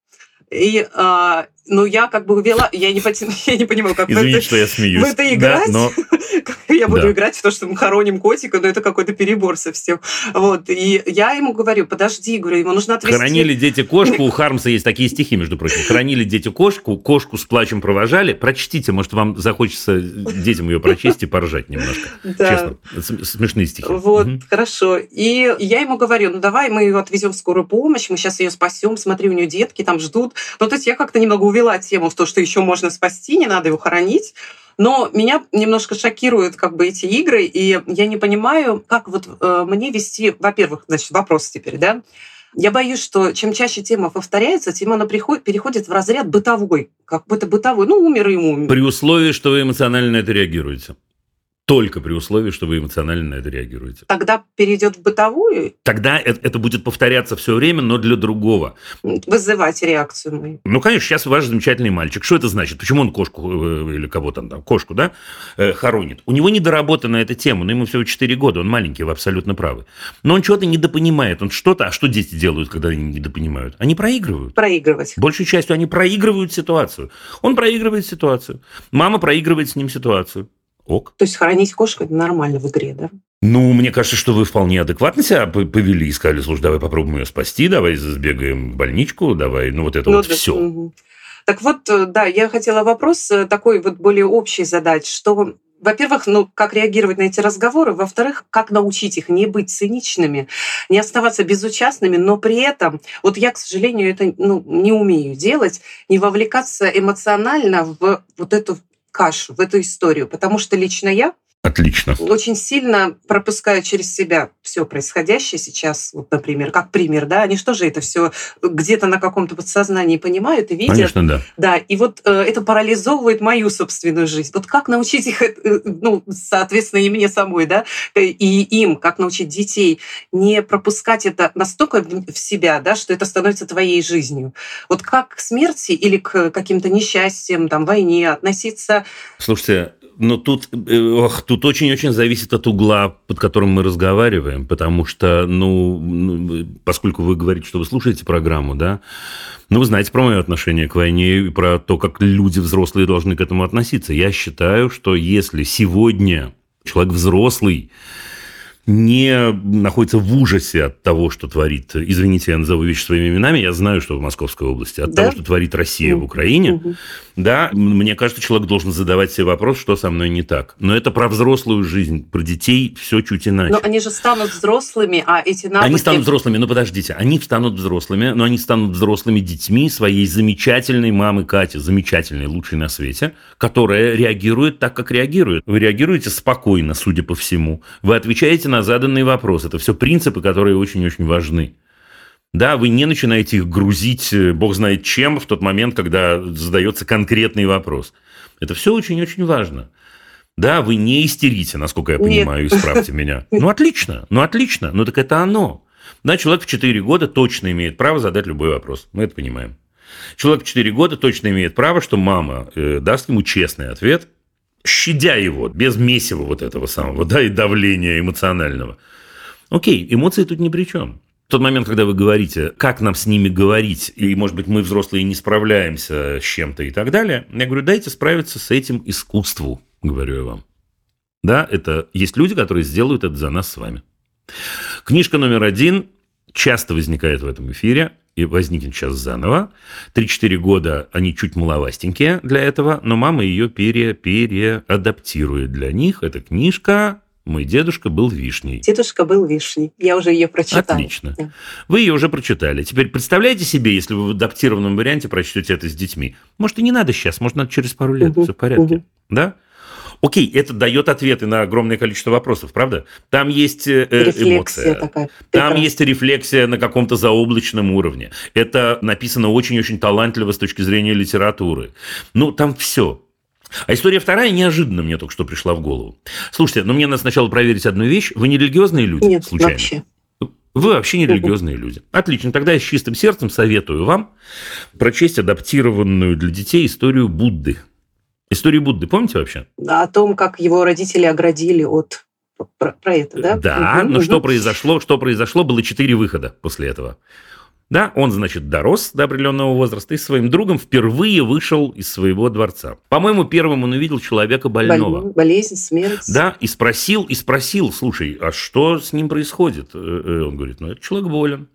S5: И, а, ну, я как бы вела, я не, <laughs> я не понимаю, как в
S2: Извините,
S5: это-
S2: что я смеюсь.
S5: в это
S2: Да,
S5: играть?
S2: но <laughs>
S5: как я буду
S2: Да.
S5: играть в то, что мы хороним котика, но это какой-то перебор совсем. Вот. И я ему говорю, подожди, говорю, ему нужно отвезти.
S2: Хоронили дети кошку, у Хармса есть такие стихи, между прочим. Хоронили дети кошку, кошку с плачем провожали. Прочтите, может, вам захочется детям ее прочесть и поржать немножко.
S5: Да.
S2: Честно, смешные стихи.
S5: Вот,
S2: Мгм.
S5: хорошо. И я ему говорю, ну давай мы ее отвезем в скорую помощь, мы сейчас ее спасем, смотри, у нее детки там ждут. Ну, то есть я как-то немного увела тему в то, что еще можно спасти, не надо его хоронить. Но меня немножко шокируют как бы эти игры, и я не понимаю, как вот э, мне вести, во-первых, значит, вопрос теперь, да, я боюсь, что чем чаще тема повторяется, тем она приходит, переходит в разряд бытовой, как будто бытовой. Ну, умер и умер.
S2: При условии, что вы эмоционально на это реагируете. Только при условии, что вы эмоционально на это реагируете.
S5: Тогда перейдет в бытовую,
S2: Тогда это, это будет повторяться все время, но для другого.
S5: вызывать реакцию мою.
S2: Ну, конечно, сейчас ваш замечательный мальчик. Что это значит? Почему он кошку э, или кого там, там кошку, да, э, хоронит? У него недоработана эта тема, но ему всего 4 года, он маленький, вы абсолютно правы. Но он чего-то недопонимает, он что-то... А что дети делают, когда они недопонимают? Они проигрывают.
S5: Проигрывать.
S2: Большей частью они проигрывают ситуацию. Он проигрывает ситуацию. Мама проигрывает с ним ситуацию. Ок.
S5: То есть хоронить кошку это нормально в игре, да?
S2: Ну, мне кажется, что вы вполне адекватно себя повели и сказали, слушай, давай попробуем ее спасти, давай сбегаем в больничку, давай, ну вот это
S5: Ну
S2: вот
S5: да,
S2: все.
S5: мгм. Так вот, э, да, я хотела вопрос э, такой вот более общий задать, что во-первых, ну, как реагировать на эти разговоры, во-вторых, как научить их не быть циничными, не оставаться безучастными, но при этом, вот я, к сожалению, это ну, не умею делать, не вовлекаться эмоционально в вот эту кашу, в эту историю, потому что лично я
S2: Отлично.
S5: очень сильно пропускаю через себя все происходящее сейчас, вот, например, как пример, да, они что же это все где-то на каком-то подсознании понимают и видят,
S2: Конечно, да.
S5: да, и вот э, это парализовывает мою собственную жизнь. Вот как научить их, э, э, ну, соответственно, и мне самой, да, э, и им, как научить детей не пропускать это настолько в себя, да, что это становится твоей жизнью. Вот как к смерти или к каким-то несчастьям, там, войне относиться
S2: Слушайте, но тут, э, ох, тут очень-очень зависит от угла, под которым мы разговариваем, потому что, ну, ну, поскольку вы говорите, что вы слушаете программу, да, ну, вы знаете про мое отношение к войне и про то, как люди взрослые должны к этому относиться. Я считаю, что если сегодня человек взрослый не находится в ужасе от того, что творит, извините, я назову вещи своими именами, я знаю, что в Московской области, от
S5: Да?
S2: того, что творит Россия в Украине,
S5: Мгм.
S2: Да, мне кажется, человек должен задавать себе вопрос, что со мной не так. Но это про взрослую жизнь, про детей все чуть иначе.
S5: Но они же станут взрослыми, а эти навыки...
S2: Они станут взрослыми, ну подождите, они станут взрослыми, но они станут взрослыми детьми своей замечательной мамы Кати, замечательной, лучшей на свете, которая реагирует так, как реагирует. Вы реагируете спокойно, судя по всему. Вы отвечаете на заданный вопрос. Это все принципы, которые очень-очень важны. Да, вы не начинаете их грузить, э, бог знает чем, в тот момент, когда задается конкретный вопрос. Это все очень-очень важно. Да, вы не истерите, насколько я
S5: Нет.
S2: понимаю, исправьте меня. Ну, отлично, ну, отлично, ну, так это оно. Да, человек в 4 года точно имеет право задать любой вопрос. Мы это понимаем. Человек в 4 года точно имеет право, что мама э, даст ему честный ответ, щадя его, без месива вот этого самого, да, и давления эмоционального. Окей, эмоции тут ни при чем. Тот момент, когда вы говорите, как нам с ними говорить, и, может быть, мы, взрослые, не справляемся с чем-то и так далее, я говорю, дайте справиться с этим искусству, говорю я вам. Да, это есть люди, которые сделают это за нас с вами. Книжка номер один часто возникает в этом эфире и возникнет сейчас заново. 3-4 года они чуть маловастенькие для этого, но мама ее пере, переадаптирует для них. Эта книжка «Мой дедушка был вишней».
S5: Дедушка был вишней. Я уже ее прочитала.
S2: Отлично.
S5: Да.
S2: Вы ее уже прочитали. Теперь представляете себе, если вы в адаптированном варианте прочтете это с детьми. Может, и не надо сейчас, может, надо через пару лет.
S5: Мгм,
S2: Все в порядке.
S5: мгм.
S2: Да? Окей, это дает ответы на огромное количество вопросов, правда? Там есть э, э, эмоция.
S5: такая.
S2: Там есть рефлексия на каком-то заоблачном уровне. Это написано очень-очень талантливо с точки зрения литературы. Ну, там все. А история вторая неожиданно мне только что пришла в голову. Слушайте, ну мне надо сначала проверить одну вещь. Вы не религиозные люди?
S5: Нет,
S2: случайно?
S5: вообще.
S2: Вы вообще не религиозные люди. Отлично. Тогда я с чистым сердцем советую вам прочесть адаптированную для детей историю Будды. Историю Будды помните вообще?
S5: О том, как его родители оградили от... Про, про это, да?
S2: Да,
S5: Мгм,
S2: но
S5: мгм.
S2: что произошло? Что произошло? Было четыре выхода после этого. Да, он, значит, дорос до определенного возраста и своим другом впервые вышел из своего дворца. По-моему, первым он увидел человека больного.
S5: Боль- Болезнь, смерть.
S2: Да, и спросил, и спросил, слушай, а что с ним происходит? Э, э, Он говорит, ну, это человек болен.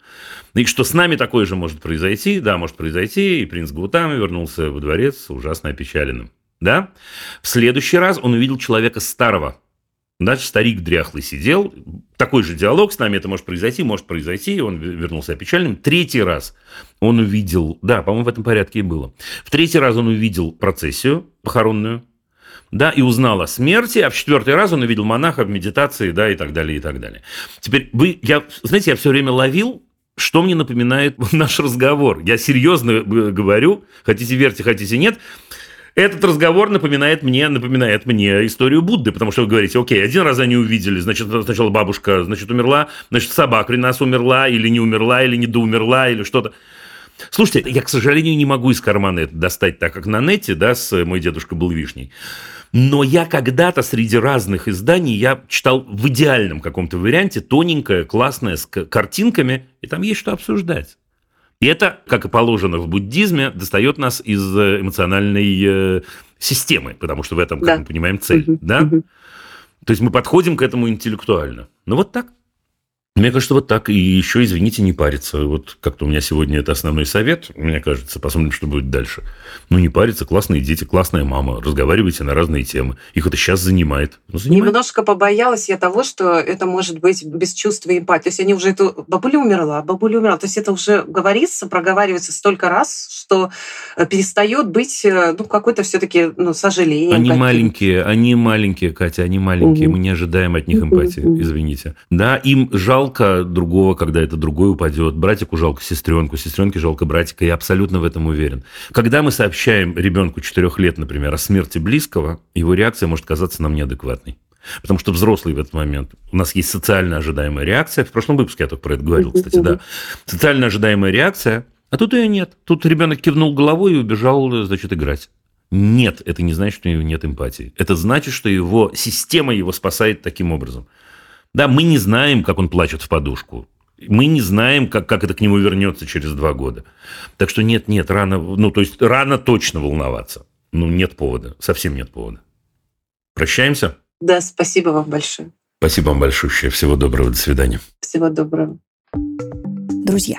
S2: И что с нами такое же может произойти? Да, может произойти. И принц Гутами вернулся во дворец ужасно опечаленным. Да? В следующий раз он увидел человека старого. Значит, старик дряхлый сидел. Такой же диалог с нами это может произойти, может произойти. Он вернулся опечаленным. Третий раз он увидел, да, по-моему, в этом порядке и было. В третий раз он увидел процессию похоронную, да, и узнал о смерти, а в четвертый раз он увидел монаха в медитации, да, и так далее, и так далее. Теперь вы, я, знаете, я все время ловил, что мне напоминает <laughs> наш разговор. Я серьезно э, говорю, хотите верьте, хотите нет, этот разговор напоминает мне, напоминает мне историю Будды, потому что вы говорите, окей, один раз они увидели, значит, сначала бабушка, значит, умерла, значит, собака при нас умерла, или не умерла, или не доумерла, или что-то. Слушайте, я, к сожалению, не могу из кармана это достать, так как на нете, да, с «Мой дедушка был вишней». Но я когда-то среди разных изданий я читал в идеальном каком-то варианте, тоненькое, классное, с картинками, и там есть что обсуждать. И это, как и положено в буддизме, достает нас из э, эмоциональной э, системы, потому что в этом, как
S5: Да.
S2: мы понимаем, цель.
S5: Мгм,
S2: Да?
S5: мгм.
S2: То есть мы подходим к этому интеллектуально. Ну вот так. Мне кажется, вот так. И еще, извините, не париться. Вот как-то у меня сегодня это основной совет, мне кажется. Посмотрим, что будет дальше. Ну, не париться. Классные дети, классная мама. Разговаривайте на разные темы. Их это сейчас занимает. Ну, занимает.
S5: Немножко побоялась я того, что это может быть без чувства и эмпатии. То есть они уже эту... Бабуля умерла, бабуля умерла. То есть это уже говорится, проговаривается столько раз, что э, перестает быть э, ну, какой-то все таки ну, сожалением.
S2: Они
S5: каким-то.
S2: маленькие, они маленькие, Катя, они маленькие.
S5: Мгм.
S2: Мы не ожидаем от них эмпатии, извините. Да, им жалко другого, когда это другой упадет. Братику жалко сестренку, сестренке жалко братика. Я абсолютно в этом уверен. Когда мы сообщаем ребенку 4 лет, например, о смерти близкого, его реакция может казаться нам неадекватной. Потому что взрослый в этот момент. У нас есть социально ожидаемая реакция. В прошлом выпуске я только про это говорил, кстати, да. Социально ожидаемая реакция, а тут ее нет. Тут ребенок кивнул головой и убежал, значит, играть. Нет, это не значит, что у него нет эмпатии. Это значит, что его система его спасает таким образом. Да, мы не знаем, как он плачет в подушку. Мы не знаем, как, как это к нему вернется через два года. Так что нет, нет, рано, ну, то есть рано точно волноваться. Ну, нет повода, совсем нет повода. Прощаемся?
S5: Да, спасибо вам большое.
S2: Спасибо вам большое. Всего доброго. До свидания.
S5: Всего доброго.
S6: Друзья,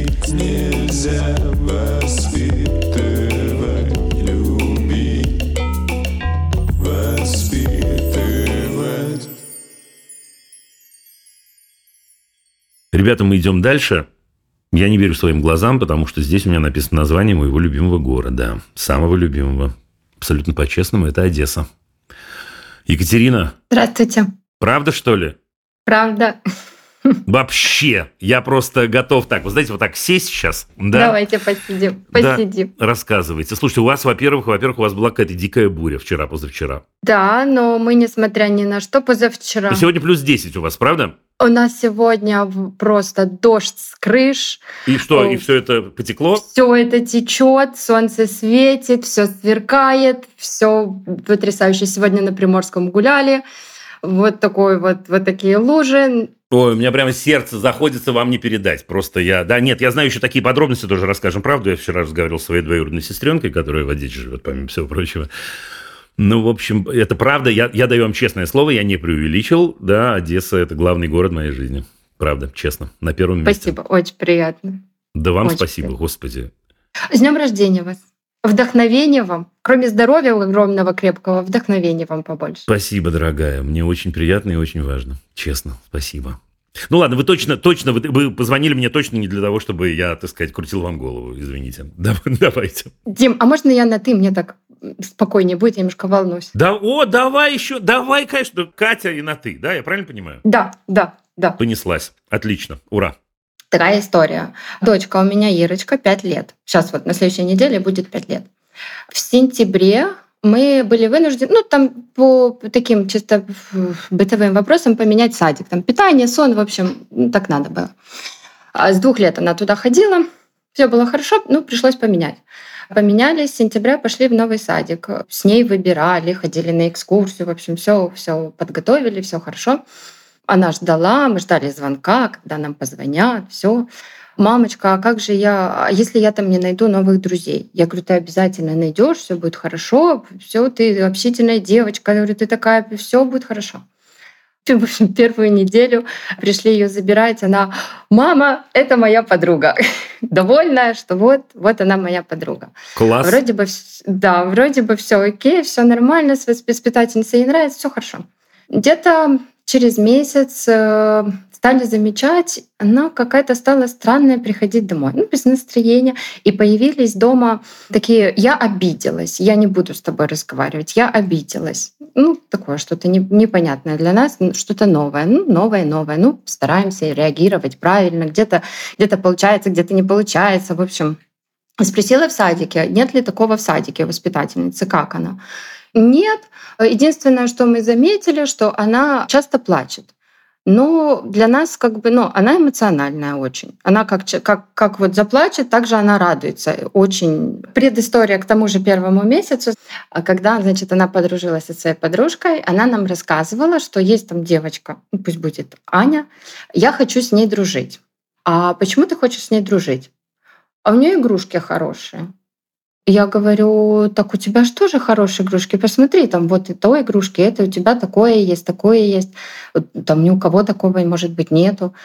S4: нельзя воспитывать, любить, воспитывать.
S2: Ребята, мы идем дальше. Я не верю своим глазам, потому что здесь у меня написано название моего любимого города. Самого любимого. Абсолютно по-честному, это Одесса. Екатерина,
S3: Здравствуйте.
S2: правда, что ли?
S3: Правда.
S2: Вообще, я просто готов так, вы знаете, вот так сесть сейчас, да?
S3: Давайте посидим.
S2: Да.
S3: Посидим.
S2: Рассказывайте. Слушайте, у вас, во-первых, во-первых, у вас была какая-то дикая буря вчера, позавчера.
S3: Да, но мы, несмотря ни на что, позавчера.
S2: Но сегодня плюс 10 у вас, правда?
S3: У нас сегодня просто дождь с крыш,
S2: И что, и все это потекло?
S3: все это течет, солнце светит, все сверкает, все потрясающе. Сегодня на Приморском гуляли. Вот такой вот, вот такие лужи.
S2: Ой, у меня прямо сердце заходится вам не передать. Просто я... Да, нет, я знаю еще такие подробности, тоже расскажем правду. Я вчера разговаривал с своей двоюродной сестренкой, которая в Одессе живет, помимо всего прочего. Ну, в общем, это правда. Я, я даю вам честное слово, я не преувеличил. Да, Одесса – это главный город моей жизни. Правда, честно, на первом месте.
S3: Спасибо, очень приятно.
S2: Да вам
S3: Очень
S2: спасибо,
S3: приятно.
S2: господи.
S3: С днем рождения вас. Вдохновения вам. Кроме здоровья огромного, крепкого, вдохновения вам побольше.
S2: Спасибо, дорогая. Мне очень приятно и очень важно. Честно, спасибо. Ну ладно, вы точно, точно, вы, вы позвонили мне точно не для того, чтобы я, так сказать, крутил вам голову, извините. <laughs> Да, давайте.
S3: Дим, а можно я на ты? Мне так спокойнее будет, я немножко волнуюсь.
S2: Да, о, давай еще, давай, конечно, Катя и на ты, да, я правильно понимаю?
S3: Да, да, да.
S2: Понеслась. Отлично, ура.
S3: Такая история. Дочка у меня Ирочка, 5 лет. Сейчас вот на следующей неделе будет 5 лет. В сентябре мы были вынуждены, ну, там по таким чисто бытовым вопросам поменять садик. Там питание, сон, в общем, ну, так надо было. А с двух лет она туда ходила, все было хорошо, ну, пришлось поменять. Поменяли, с сентября пошли в новый садик. С ней выбирали, ходили на экскурсию, в общем, все, все подготовили, все хорошо. Она ждала, мы ждали звонка, когда нам позвонят, все. Мамочка, а как же я, а если я там не найду новых друзей? Я говорю, ты обязательно найдешь, все будет хорошо, все, ты общительная девочка, я говорю, ты такая, все будет хорошо. В общем, <laughs> первую неделю пришли ее забирать, она, мама, это моя подруга. <laughs> Довольная, что вот, вот она моя подруга.
S2: Класс.
S3: Вроде бы, да, вроде бы все окей, все нормально, с воспитательницей ей нравится, все хорошо. Где-то через месяц э, стали замечать, она какая-то стала странная приходить домой, ну, без настроения. И появились дома такие, я обиделась, я не буду с тобой разговаривать, я обиделась. ну, такое что-то не- непонятное для нас, что-то новое. Ну, новое, новое. Ну, стараемся реагировать правильно. Где-то где получается, где-то не получается. В общем, спросила в садике, нет ли такого в садике воспитательницы, как она. Нет. Единственное, что мы заметили, что она часто плачет. Но для нас как бы, ну, она эмоциональная очень. Она как, как, как вот заплачет, так же она радуется. Очень предыстория к тому же первому месяцу. А Когда, значит, она подружилась со своей подружкой, она нам рассказывала, что есть там девочка, ну, пусть будет Аня, я хочу с ней дружить. А почему ты хочешь с ней дружить? А у нее игрушки хорошие. Я говорю, так у тебя же тоже хорошие игрушки. Посмотри, там вот и то игрушки, это у тебя такое есть, такое есть. Там ни у кого такого, может быть, нету.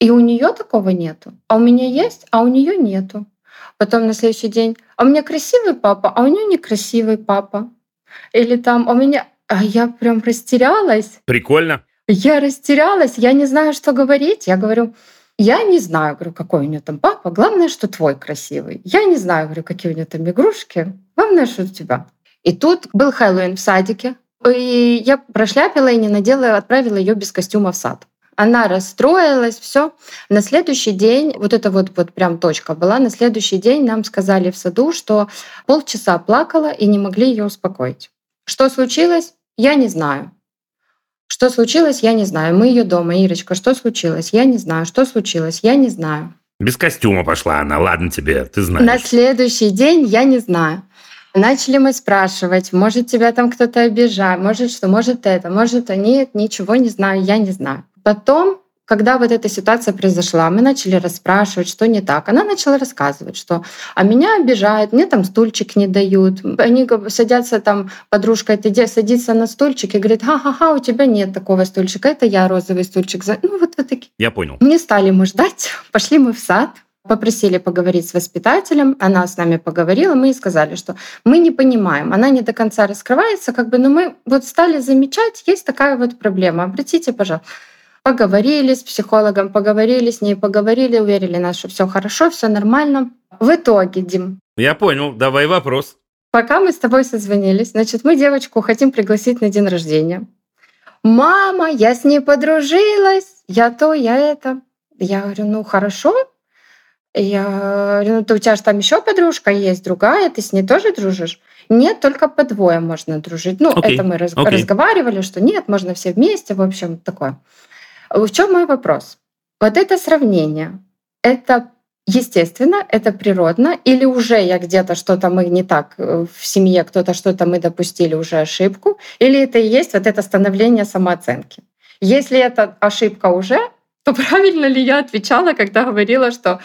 S3: И у нее такого нету. А у меня есть, а у нее нету. Потом на следующий день, а у меня красивый папа, а у нее некрасивый папа. Или там, а у меня... А я прям растерялась.
S2: Прикольно.
S3: Я растерялась, я не знаю, что говорить. Я говорю, я не знаю, говорю, какой у нее там папа. Главное, что твой красивый. Я не знаю, говорю, какие у нее там игрушки. Главное, что у тебя. И тут был Хэллоуин в садике. И я прошляпила и не надела, отправила ее без костюма в сад. Она расстроилась, все. На следующий день, вот это вот, вот прям точка была, на следующий день нам сказали в саду, что полчаса плакала и не могли ее успокоить. Что случилось? Я не знаю. Что случилось, я не знаю. Мы ее дома, Ирочка, что случилось? Я не знаю. Что случилось? Я не знаю.
S2: Без костюма пошла она, ладно тебе, ты
S3: На
S2: знаешь.
S3: следующий день я не знаю. Начали мы спрашивать, может, тебя там кто-то обижает, может, что, может это, может, а нет, ничего не знаю, я не знаю. Потом, когда вот эта ситуация произошла, мы начали расспрашивать, что не так. Она начала рассказывать, что а меня обижают, мне там стульчик не дают. Они садятся там, подружка эта садится на стульчик и говорит, ха-ха-ха, у тебя нет такого стульчика, это я розовый стульчик. за-». Ну вот, вот такие.
S2: Я понял.
S3: Не стали мы ждать, <laughs> пошли мы в сад, попросили поговорить с воспитателем, она с нами поговорила, мы ей сказали, что мы не понимаем, она не до конца раскрывается, как бы, но мы вот стали замечать, есть такая вот проблема, обратите, пожалуйста. Поговорили с психологом, поговорили с ней, поговорили, уверили нас, что все хорошо, все нормально. В итоге, Дим,
S2: Я понял, давай вопрос.
S3: Пока мы с тобой созвонились, значит, мы девочку хотим пригласить на день рождения. Мама, я с ней подружилась, я то, я это. Я говорю, ну хорошо. Я говорю, ну ты, у тебя же там еще подружка есть, другая, ты с ней тоже дружишь? Нет, только по двое можно дружить. Ну,
S2: Окей,
S3: это мы
S2: окей.
S3: разговаривали, что нет, можно все вместе, в общем, такое. В чем мой вопрос? Вот это сравнение, это естественно, это природно, или уже я где-то что-то мы не так э, в семье, кто-то что-то мы допустили уже ошибку, или это и есть вот это становление самооценки. Если это ошибка уже, то <laughs> правильно ли я отвечала, когда говорила, что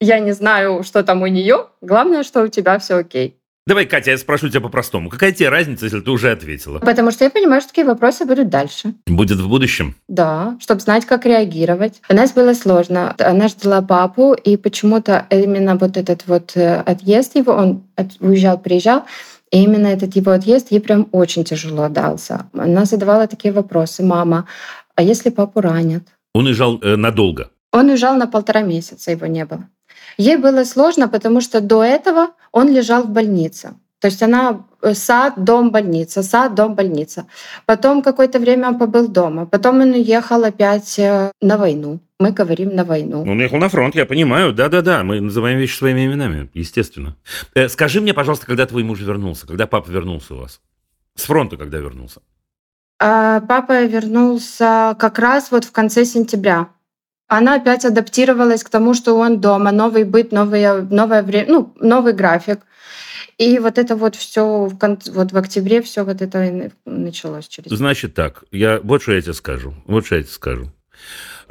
S3: я не знаю, что там у нее, главное, что у тебя все окей.
S2: Давай, Катя, я спрошу тебя по-простому. Какая тебе разница, если ты уже ответила?
S3: Потому что я понимаю, что такие вопросы будут дальше.
S2: Будет в будущем?
S3: Да, чтобы знать, как реагировать. У нас было сложно. Она ждала папу, и почему-то именно вот этот вот э, отъезд его, он от- уезжал, приезжал, и именно этот его отъезд ей прям очень тяжело дался. Она задавала такие вопросы. Мама, а если папу ранят?
S2: Он уезжал э, надолго.
S3: Он уезжал на полтора месяца, его не было. Ей было сложно, потому что до этого он лежал в больнице. То есть она э, сад, дом, больница, сад, дом, больница. Потом какое-то время он побыл дома. Потом он уехал опять э, на войну. Мы говорим на войну.
S2: Он уехал на фронт, я понимаю. Да-да-да, мы называем вещи своими именами, естественно. Э, скажи мне, пожалуйста, когда твой муж вернулся? Когда папа вернулся у вас? С фронта когда вернулся?
S3: А папа вернулся как раз вот в конце сентября. Она опять адаптировалась к тому, что он дома, новый быт, новое, новое время, ну, новый график. И вот это вот все в, кон- вот в октябре все вот это началось через.
S2: Значит так, я, вот что я тебе скажу. Вот что я тебе скажу.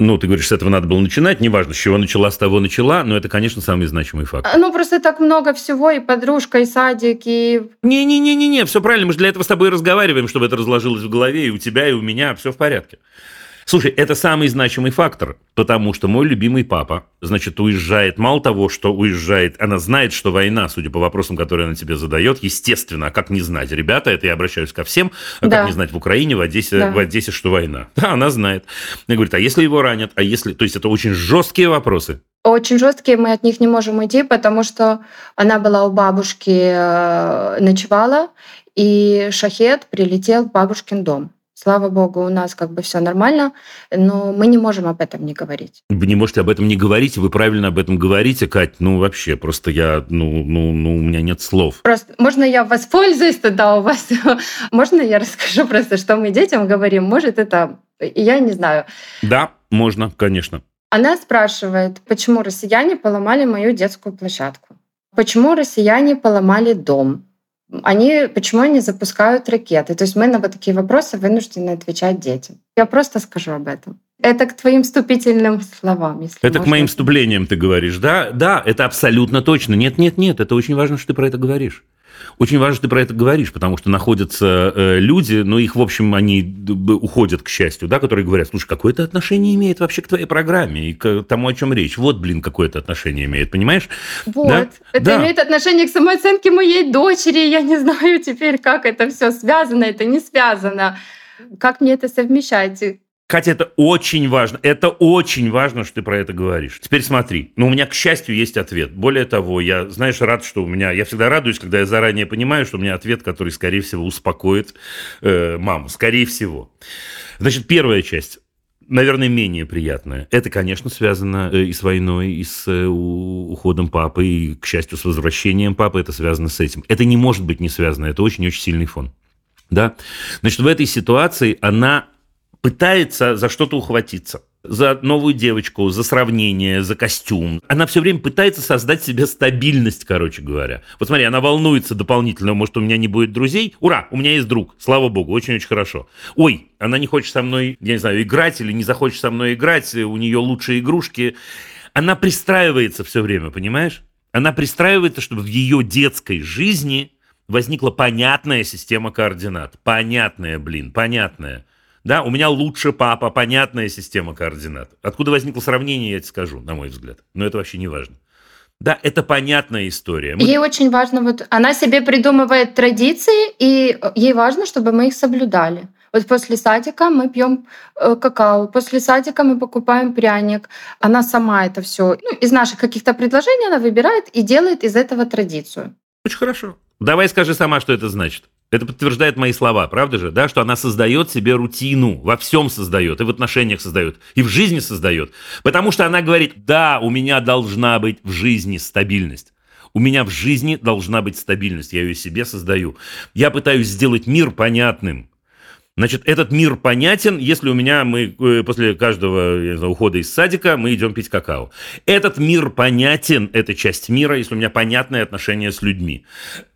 S2: Ну, ты говоришь, с этого надо было начинать. Неважно, с чего начала, с того начала, но это, конечно, самый значимый факт.
S3: Ну, просто так много всего, и подружка, и садик, и...
S2: Не-не-не-не, все правильно, мы же для этого с тобой разговариваем, чтобы это разложилось в голове и у тебя, и у меня, все в порядке. Слушай, это самый значимый фактор, потому что мой любимый папа, значит, уезжает, мало того, что уезжает, она знает, что война, судя по вопросам, которые она тебе задает, естественно, а как не знать? Ребята, это я обращаюсь ко всем, а
S3: Да.
S2: как не знать в Украине, в Одессе,
S3: Да.
S2: в Одессе, что война? <laughs> Да, она знает. Она говорит, а если его ранят, а если... То есть это очень жесткие вопросы.
S3: Очень жесткие, мы от них не можем уйти, потому что она была у бабушки, э, ночевала, и шахет прилетел в бабушкин дом. Слава богу, у нас как бы все нормально, но мы не можем об этом не говорить.
S2: Вы не можете об этом не говорить, вы правильно об этом говорите, Кать. Ну, вообще, просто я, ну, ну, ну, у меня нет слов.
S3: Просто можно я воспользуюсь тогда у вас? <laughs> Можно я расскажу просто, что мы детям говорим? Может, это... Я не знаю.
S2: Да, можно, конечно.
S3: Она спрашивает, почему россияне поломали мою детскую площадку? Почему россияне поломали дом? Они, почему они запускают ракеты? То есть мы на вот такие вопросы вынуждены отвечать детям. Я просто скажу об этом. Это к твоим вступительным словам. Если
S2: Это к
S3: можно.
S2: моим вступлениям ты говоришь, да? Да, это абсолютно точно. Нет, нет, нет, это очень важно, что ты про это говоришь. Очень важно, что ты про это говоришь, потому что находятся э, люди, ну, их, в общем, они уходят, к счастью, да, которые говорят, слушай, какое это отношение имеет вообще к твоей программе и к тому, о чем речь? Вот, блин, какое это отношение имеет, понимаешь?
S3: Вот.
S2: Да?
S3: Это
S2: Да.
S3: имеет отношение к самооценке моей дочери. Я не <laughs> знаю теперь, как это все связано, это не связано. Как мне это совмещать?
S2: Катя, это очень важно. Это очень важно, что ты про это говоришь. Теперь смотри. Ну, у меня, к счастью, есть ответ. Более того, я, знаешь, рад, что у меня... Я всегда радуюсь, когда я заранее понимаю, что у меня ответ, который, скорее всего, успокоит э, маму. Скорее всего. Значит, первая часть наверное, менее приятная. Это, конечно, связано э, и с войной, и с э, уходом папы, и, к счастью, с возвращением папы. Это связано с этим. Это не может быть не связано. Это очень-очень сильный фон. Да? Значит, в этой ситуации она пытается за что-то ухватиться. За новую девочку, за сравнение, за костюм. Она все время пытается создать себе стабильность, короче говоря. Вот смотри, она волнуется дополнительно, может, у меня не будет друзей. Ура, у меня есть друг, слава богу, очень-очень хорошо. Ой, она не хочет со мной, я не знаю, играть или не захочет со мной играть, у нее лучшие игрушки. Она пристраивается все время, понимаешь? Она пристраивается, чтобы в ее детской жизни возникла понятная система координат. Понятная, блин, понятная. Да, у меня лучше папа, понятная система координат. Откуда возникло сравнение, я тебе скажу, на мой взгляд. Но это вообще не важно. Да, это понятная история. Мы-
S3: Ей очень важно, вот она себе придумывает традиции, и ей важно, чтобы мы их соблюдали. Вот после садика мы пьем э, какао, после садика мы покупаем пряник. Она сама это все ну, из наших каких-то предложений она выбирает и делает из этого традицию.
S2: Очень хорошо. Давай скажи сама, что это значит. Это подтверждает мои слова, правда же, да, что она создает себе рутину, во всем создает, и в отношениях создает, и в жизни создает. Потому что она говорит, да, у меня должна быть в жизни стабильность. У меня в жизни должна быть стабильность, я ее себе создаю. Я пытаюсь сделать мир понятным. Значит, этот мир понятен, если у меня мы э, после каждого знаю, ухода из садика мы идем пить какао. Этот мир понятен, эта часть мира, если у меня понятное отношение с людьми.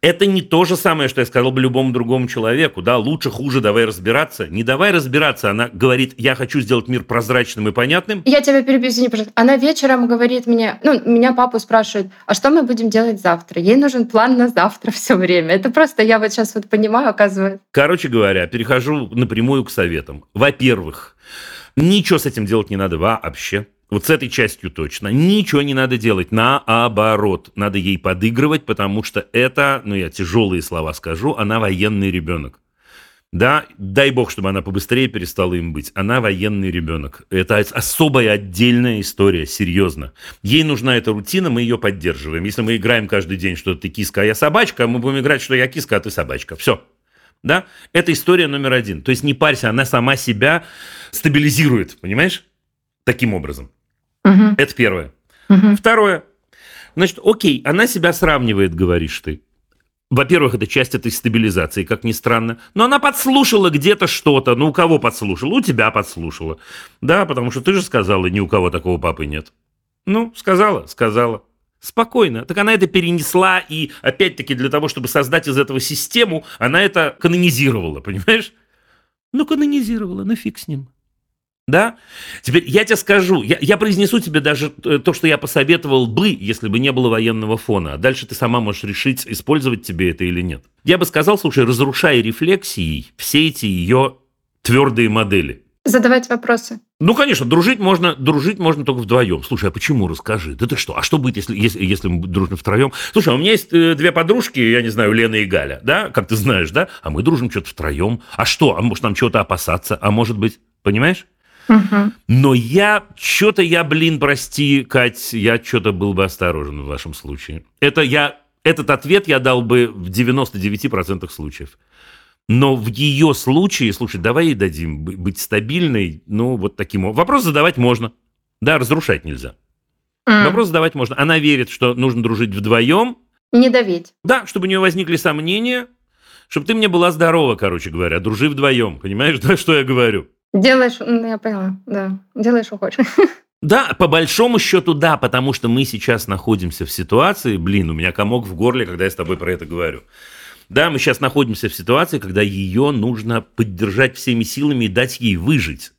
S2: Это не то же самое, что я сказал бы любому другому человеку, да, лучше, хуже, давай разбираться. Не давай разбираться, она говорит, я хочу сделать мир прозрачным и понятным.
S3: Я тебя перебью, извини, пожалуйста. Она вечером говорит мне, ну, меня папу спрашивает, а что мы будем делать завтра? Ей нужен план на завтра все время. Это просто я вот сейчас вот понимаю, оказывается.
S2: Короче говоря, перехожу напрямую к советам. Во-первых, ничего с этим делать не надо вообще. Вот с этой частью точно. Ничего не надо делать. Наоборот. Надо ей подыгрывать, потому что это, ну я тяжелые слова скажу, она военный ребенок. Да, дай бог, чтобы она побыстрее перестала им быть. Она военный ребенок. Это особая отдельная история, серьезно. Ей нужна эта рутина, мы ее поддерживаем. Если мы играем каждый день, что ты киска, а я собачка, мы будем играть, что я киска, а ты собачка. Все. Да? Это история номер один. То есть не парься, она сама себя стабилизирует, понимаешь? Таким образом.
S3: Мгм,
S2: Это первое.
S3: мгм.
S2: Второе. Значит, окей, она себя сравнивает, говоришь ты. Во-первых, это часть этой стабилизации, как ни странно. Но она подслушала где-то что-то. Ну, у кого подслушала? У тебя подслушала. Да, потому что ты же сказала, ни у кого такого папы нет. Ну, сказала, сказала. Спокойно. Так она это перенесла, и опять-таки для того, чтобы создать из этого систему, она это канонизировала, понимаешь? Ну, канонизировала, ну фиг с ним. Да? Теперь я тебе скажу, я, я произнесу тебе даже э, то, что я посоветовал бы, если бы не было военного фона. А дальше ты сама можешь решить, использовать тебе это или нет. Я бы сказал, слушай, разрушай рефлексией все эти ее твердые модели.
S3: Задавать вопросы.
S2: Ну, конечно, дружить можно, дружить можно только вдвоем. Слушай, а почему, расскажи? Да ты что? А что будет, если, если, если мы дружим втроем? Слушай, а у меня есть э, две подружки, я не знаю, Лена и Галя, да, как ты знаешь, да? А мы дружим что-то втроем. А что? А может, нам чего-то опасаться? А может быть, понимаешь? Но я, что-то я, блин, прости, Кать, я что-то был бы осторожен в вашем случае. Это я, этот ответ я дал бы в 99% случаев. Но в ее случае, слушай, давай ей дадим бы- быть стабильной, ну, вот таким образом. Вопрос задавать можно. Да, разрушать нельзя.
S3: М.
S2: Вопрос задавать можно. Она верит, что нужно дружить вдвоем.
S3: Не давить.
S2: Да, чтобы у нее возникли сомнения, чтобы ты мне была здорова, короче говоря, дружи вдвоем. Понимаешь, <laughs> да, что я говорю?
S3: Делаешь, ну, я поняла, да. Делаешь, что хочешь. <laughs>
S2: Да, по большому счету, да, потому что мы сейчас находимся в ситуации, блин, у меня комок в горле, когда я с тобой про это говорю. Да, мы сейчас находимся в ситуации, когда ее нужно поддержать всеми силами и дать ей выжить.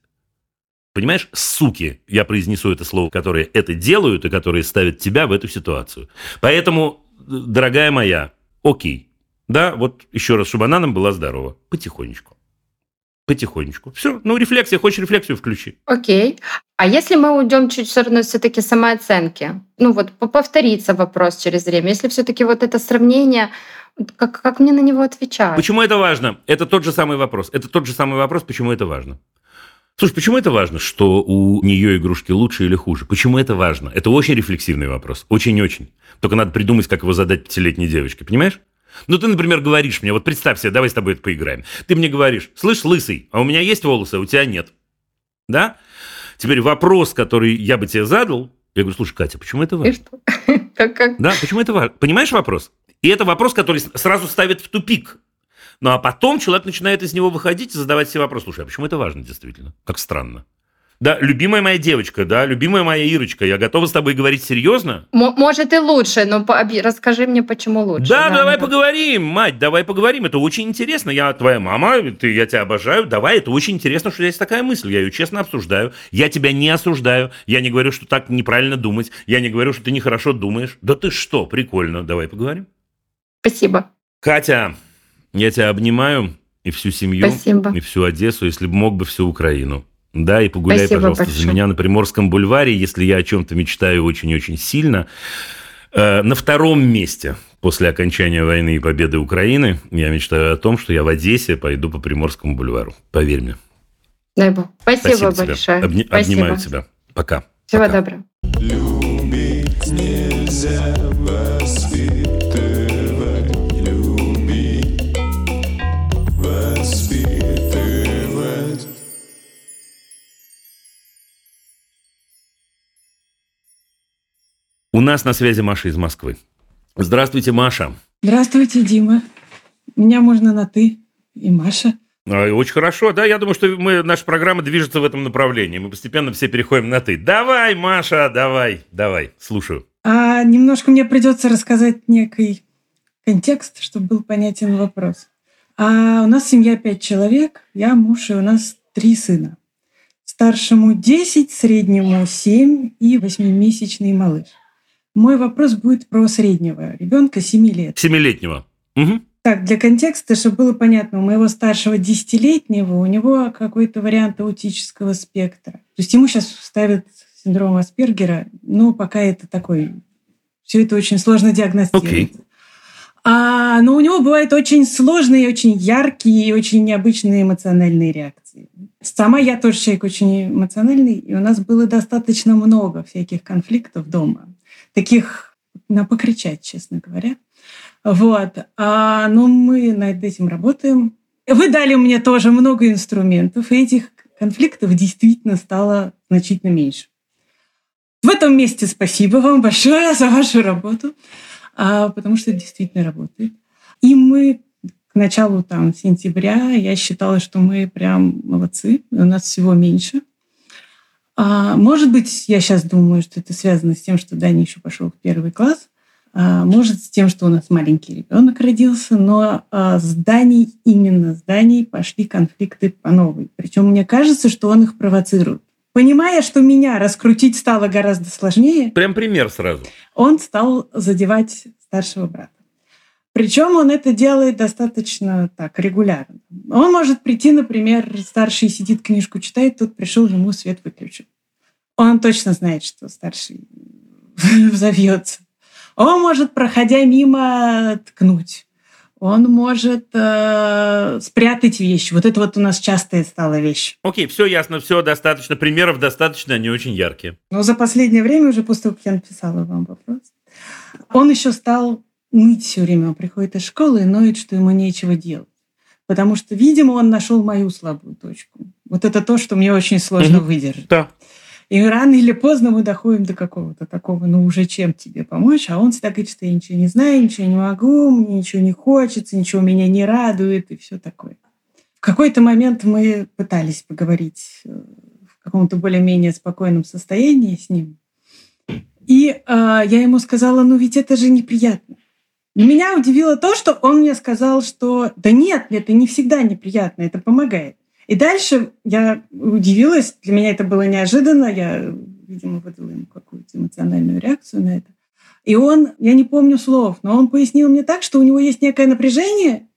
S2: Понимаешь, суки, я произнесу это слово, которые это делают и которые ставят тебя в эту ситуацию. Поэтому, дорогая моя, окей. Да, вот еще раз, чтобы она нам была здорова. Потихонечку. Потихонечку. Все, ну рефлексия, хочешь рефлексию включи.
S3: Окей. А если мы уйдем чуть в сторону все-таки самооценки? Ну вот по- повторится вопрос через время. Если все-таки вот это сравнение, как, как мне на него отвечать?
S2: Почему это важно? Это тот же самый вопрос. Это тот же самый вопрос, почему это важно. Слушай, почему это важно, что у нее игрушки лучше или хуже? Почему это важно? Это очень рефлексивный вопрос. Очень-очень. Только надо придумать, как его задать пятилетней девочке. Понимаешь? Ну, ты, например, говоришь мне, вот представь себе, давай с тобой это поиграем. Ты мне говоришь, слышь, лысый, а у меня есть волосы, а у тебя нет. Да? Теперь вопрос, который я бы тебе задал, я говорю, слушай, Катя, почему это важно? <laughs>
S3: Как, как?
S2: Да, почему это важно? Понимаешь вопрос? И это вопрос, который сразу ставит в тупик. Ну а потом человек начинает из него выходить и задавать себе вопрос. Слушай, а почему это важно действительно? Как странно. Да, любимая моя девочка, да, любимая моя Ирочка, я готова с тобой говорить серьезно?
S3: М- может и лучше, но по- расскажи мне, почему лучше.
S2: Да, давай
S3: да.
S2: поговорим, мать, давай поговорим. Это очень интересно. Я твоя мама, ты, я тебя обожаю. Давай, это очень интересно, что есть такая мысль. Я ее честно обсуждаю. Я тебя не осуждаю. Я не говорю, что так неправильно думать. Я не говорю, что ты нехорошо думаешь. Да ты что, прикольно. Давай поговорим.
S3: Спасибо.
S2: Катя, я тебя обнимаю и всю семью,
S3: Спасибо.
S2: и всю Одессу, если бы мог бы всю Украину. Да, и погуляй,
S3: Спасибо
S2: пожалуйста, за
S3: большое.
S2: меня на Приморском бульваре, если я о чем-то мечтаю очень и очень сильно. Э, На втором месте после окончания войны и победы Украины я мечтаю о том, что я в Одессе пойду по Приморскому бульвару. Поверь мне.
S3: Дай бог. Спасибо,
S2: тебе.
S3: большое.
S2: Обни-
S3: Спасибо.
S2: Обнимаю тебя. Пока.
S3: Всего
S2: Пока.
S3: доброго.
S4: Любить нельзя
S2: У нас на связи Маша из Москвы. Здравствуйте, Маша.
S7: Здравствуйте, Дима. Меня можно на «ты» и Маша.
S2: А, Очень хорошо, да, я думаю, что мы, наша программа движется в этом направлении. Мы постепенно все переходим на «ты». Давай, Маша, давай, давай, слушаю.
S7: А немножко мне придется рассказать некий контекст, чтобы был понятен вопрос. А у нас семья пять человек, я муж, и у нас три сына. Старшему 10, среднему 7 и восьмимесячный малыш. Мой вопрос будет про среднего ребенка 7 лет.
S2: Семилетнего. Мгм.
S7: Так, для контекста, чтобы было понятно, у моего старшего десятилетнего у него какой-то вариант аутического спектра. То есть ему сейчас ставят синдром Аспергера, но пока это такой... Все это очень сложно диагностировать.
S2: Окей.
S7: А, но у него бывают очень сложные, очень яркие и очень необычные эмоциональные реакции. Сама я тоже человек очень эмоциональный, и у нас было достаточно много всяких конфликтов дома. Таких на покричать, честно говоря. Вот. А, но мы над этим работаем. Вы дали мне тоже много инструментов, и этих конфликтов действительно стало значительно меньше. В этом месте спасибо вам большое за вашу работу, а, потому что это действительно работает. И мы к началу там, сентября я считала, что мы прям молодцы, у нас всего меньше. А, может быть, я сейчас думаю, что это связано с тем, что Даня еще пошел в первый класс, а, может, с тем, что у нас маленький ребенок родился, но а, с Даней, именно с Даней пошли конфликты по новой. Причем мне кажется, что он их провоцирует. Понимая, что меня раскрутить стало гораздо сложнее,
S2: Прям пример сразу.
S7: он стал задевать старшего брата. Причем он это делает достаточно так регулярно. Он может прийти, например, старший сидит книжку читает, тут пришел, ему свет выключил. Он точно знает, что старший <laughs> взовьется. Он может, проходя мимо, ткнуть. Он может э, спрятать вещи. Вот это вот у нас частая стала вещь.
S2: Окей, все ясно, все достаточно. Примеров достаточно, они очень яркие.
S7: Но за последнее время, уже после того, как я написала вам вопрос, он еще стал ныть все время. Он приходит из школы и ноет, что ему нечего делать. Потому что, видимо, он нашел мою слабую точку. Вот это то, что мне очень сложно
S2: Мгм.
S7: выдержать.
S2: Да.
S7: И рано или поздно мы доходим до какого-то такого, ну уже чем тебе помочь, а он всегда говорит, что я ничего не знаю, ничего не могу, мне ничего не хочется, ничего меня не радует и все такое. В какой-то момент мы пытались поговорить э, в каком-то более-менее спокойном состоянии с ним. И э, я ему сказала, ну ведь это же неприятно. Меня удивило то, что он мне сказал, что да нет, это не всегда неприятно, это помогает. И дальше я удивилась, для меня это было неожиданно, я, видимо, выдала ему какую-то эмоциональную реакцию на это. И он, я не помню слов, но он пояснил мне так, что у него есть некое напряжение,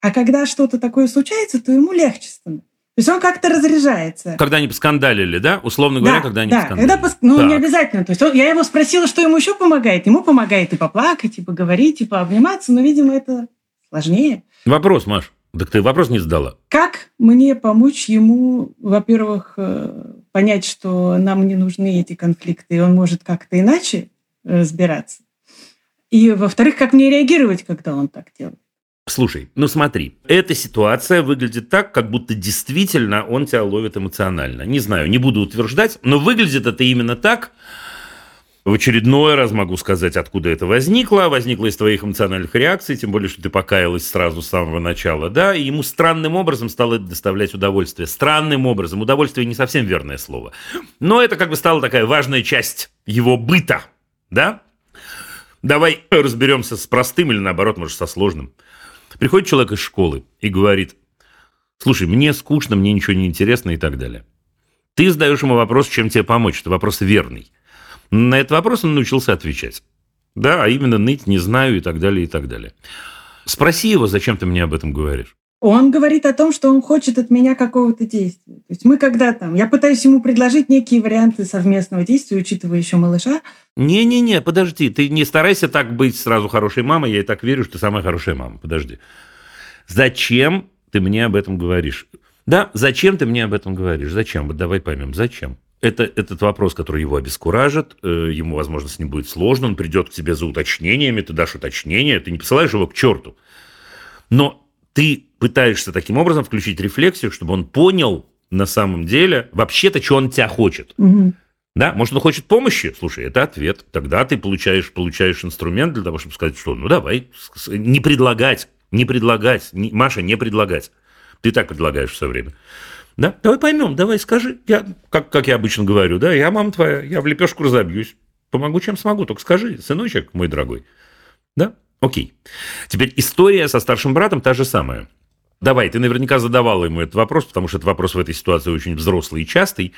S7: а когда что-то такое случается, то ему легче становится. То есть он как-то разряжается.
S2: Когда они поскандалили, да? Условно говоря,
S7: Да,
S2: когда они
S7: да,
S2: поскандалили.
S7: когда пос- ну, не
S2: Так.
S7: обязательно. То есть он- я его спросила, что ему еще помогает. Ему помогает и поплакать, и поговорить, и пообниматься, но, видимо, это сложнее.
S2: Вопрос, Маш. Так ты вопрос не задала.
S7: Как мне помочь ему, во-первых, э, понять, что нам не нужны эти конфликты, и он может как-то иначе разбираться? И, во-вторых, как мне реагировать, когда он так делает?
S2: Слушай, ну смотри, эта ситуация выглядит так, как будто действительно он тебя ловит эмоционально. Не знаю, не буду утверждать, но выглядит это именно так. В очередной раз могу сказать, откуда это возникло. Возникло из твоих эмоциональных реакций, тем более, что ты покаялась сразу с самого начала, да, и ему странным образом стало доставлять удовольствие. Странным образом. Удовольствие не совсем верное слово. Но это как бы стала такая важная часть его быта, да? Давай разберемся с простым или наоборот, может, со сложным. Приходит человек из школы и говорит, слушай, мне скучно, мне ничего не интересно и так далее. Ты задаешь ему вопрос, чем тебе помочь. Это вопрос верный. На этот вопрос он научился отвечать. Да, а именно ныть, не знаю и так далее, и так далее. Спроси его, зачем ты мне об этом говоришь.
S7: Он говорит о том, что он хочет от меня какого-то действия. То есть мы когда там... Я пытаюсь ему предложить некие варианты совместного действия, учитывая еще малыша.
S2: Не-не-не, подожди, ты не старайся так быть сразу хорошей мамой, я и так верю, что ты самая хорошая мама. Подожди. Зачем ты мне об этом говоришь? Да, зачем ты мне об этом говоришь? Зачем? Вот давай поймем, зачем? Это этот вопрос, который его обескуражит, э, ему, возможно, с ним будет сложно, он придет к тебе за уточнениями, ты дашь уточнение, ты не посылаешь его к черту. Но ты пытаешься таким образом включить рефлексию, чтобы он понял на самом деле вообще-то, что он тебя хочет.
S7: Мгм.
S2: Да, может, он хочет помощи? Слушай, это ответ. Тогда ты получаешь, получаешь инструмент для того, чтобы сказать, что ну давай, не предлагать, не предлагать, не- Маша, не предлагать. Ты так предлагаешь все время. Да, давай поймем, давай скажи. Я, как, как я обычно говорю, да, я мама твоя, я в лепешку разобьюсь. Помогу, чем смогу, только скажи, сыночек мой дорогой. Да? Окей. Теперь история со старшим братом та же самая. Давай, ты наверняка задавала ему этот вопрос, потому что этот вопрос в этой ситуации очень взрослый и частый.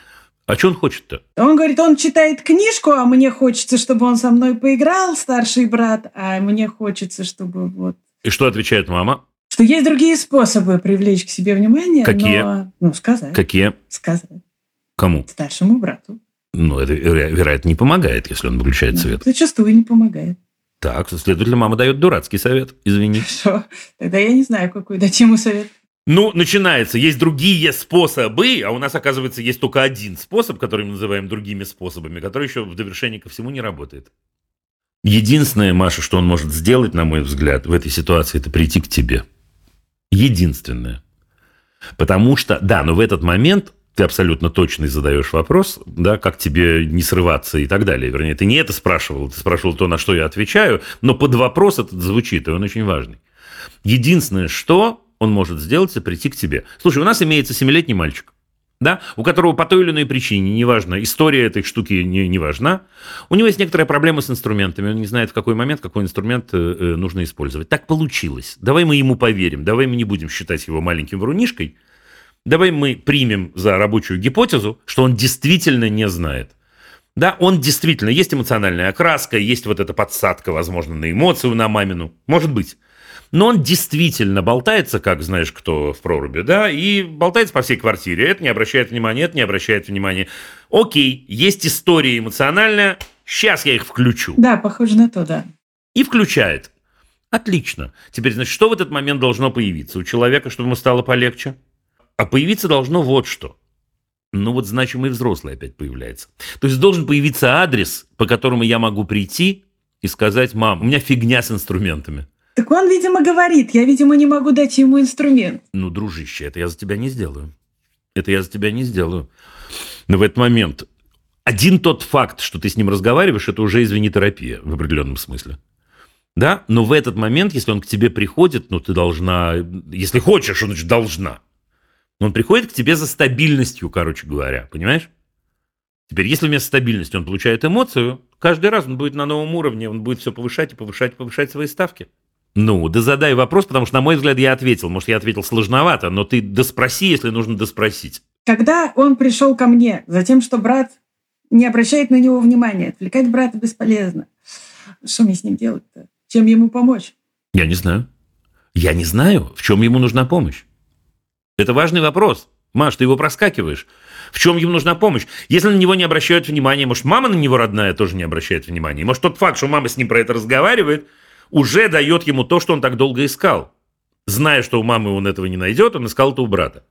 S2: А что он хочет-то?
S7: Он говорит, он читает книжку, а мне хочется, чтобы он со мной поиграл, старший брат, а мне хочется, чтобы вот...
S2: И что отвечает мама?
S7: Что есть другие способы привлечь к себе внимание.
S2: Какие?
S7: но- ну, сказать.
S2: Какие?
S7: Сказать.
S2: Кому?
S7: Старшему брату.
S2: Ну, это, веро- вероятно, не помогает, если он выключает свет.
S7: Зачастую не помогает.
S2: Так, следовательно, мама дает дурацкий совет. Извини.
S7: Хорошо. Тогда я не знаю, какой дать ему совет.
S2: Ну, начинается. Есть другие способы, а у нас, оказывается, есть только один способ, который мы называем другими способами, который еще в довершении ко всему не работает. Единственное, Маша, что он может сделать, на мой взгляд, в этой ситуации, это прийти к тебе. Единственное. Потому что, да, но в этот момент ты абсолютно точно задаешь вопрос, да, как тебе не срываться и так далее. Вернее, ты не это спрашивал, ты спрашивал то, на что я отвечаю, но под вопрос этот звучит, и он очень важный. Единственное, что он может сделать, это прийти к тебе. Слушай, у нас имеется семилетний мальчик, да, у которого по той или иной причине, неважно, история этой штуки не, не важна, у него есть некоторая проблема с инструментами, он не знает, в какой момент какой инструмент э, э, нужно использовать. Так получилось. Давай мы ему поверим, давай мы не будем считать его маленьким врунишкой, давай мы примем за рабочую гипотезу, что он действительно не знает. Да, он действительно, есть эмоциональная окраска, есть вот эта подсадка, возможно, на эмоцию, на мамину. Может быть. Но он действительно болтается, как знаешь кто в проруби, да, и болтается по всей квартире. Это не обращает внимания, это не обращает внимания. Окей, есть история эмоциональная, сейчас я их включу.
S7: Да, похоже на то, да.
S2: И включает. Отлично. Теперь, значит, что в этот момент должно появиться у человека, чтобы ему стало полегче? А появиться должно вот что. Ну вот значимый взрослый опять появляется. То есть должен появиться адрес, по которому я могу прийти и сказать, мам, у меня фигня с инструментами.
S7: Так он, видимо, говорит, я, видимо, не могу дать ему инструмент.
S2: Ну, дружище, это я за тебя не сделаю. Это я за тебя не сделаю. Но в этот момент один тот факт, что ты с ним разговариваешь, это уже, извини, терапия в определенном смысле. Да? Но в этот момент, если он к тебе приходит, ну, ты должна, если хочешь, он значит должна. Но он приходит к тебе за стабильностью, короче говоря, понимаешь? Теперь, если вместо стабильности он получает эмоцию, каждый раз он будет на новом уровне, он будет все повышать и повышать и повышать свои ставки. Ну, да задай вопрос, потому что, на мой взгляд, я ответил. Может, я ответил сложновато, но ты доспроси, если нужно доспросить.
S7: Когда он пришел ко мне за тем, что брат не обращает на него внимания, отвлекать брата бесполезно. Что мне с ним делать-то? Чем ему помочь?
S2: Я не знаю. Я не знаю, в чем ему нужна помощь. Это важный вопрос. Маш, ты его проскакиваешь. В чем ему нужна помощь? Если на него не обращают внимания, может, мама на него родная тоже не обращает внимания. Может, тот факт, что мама с ним про это разговаривает, уже дает ему то, что он так долго искал. Зная, что у мамы он этого не найдет, он искал это у брата.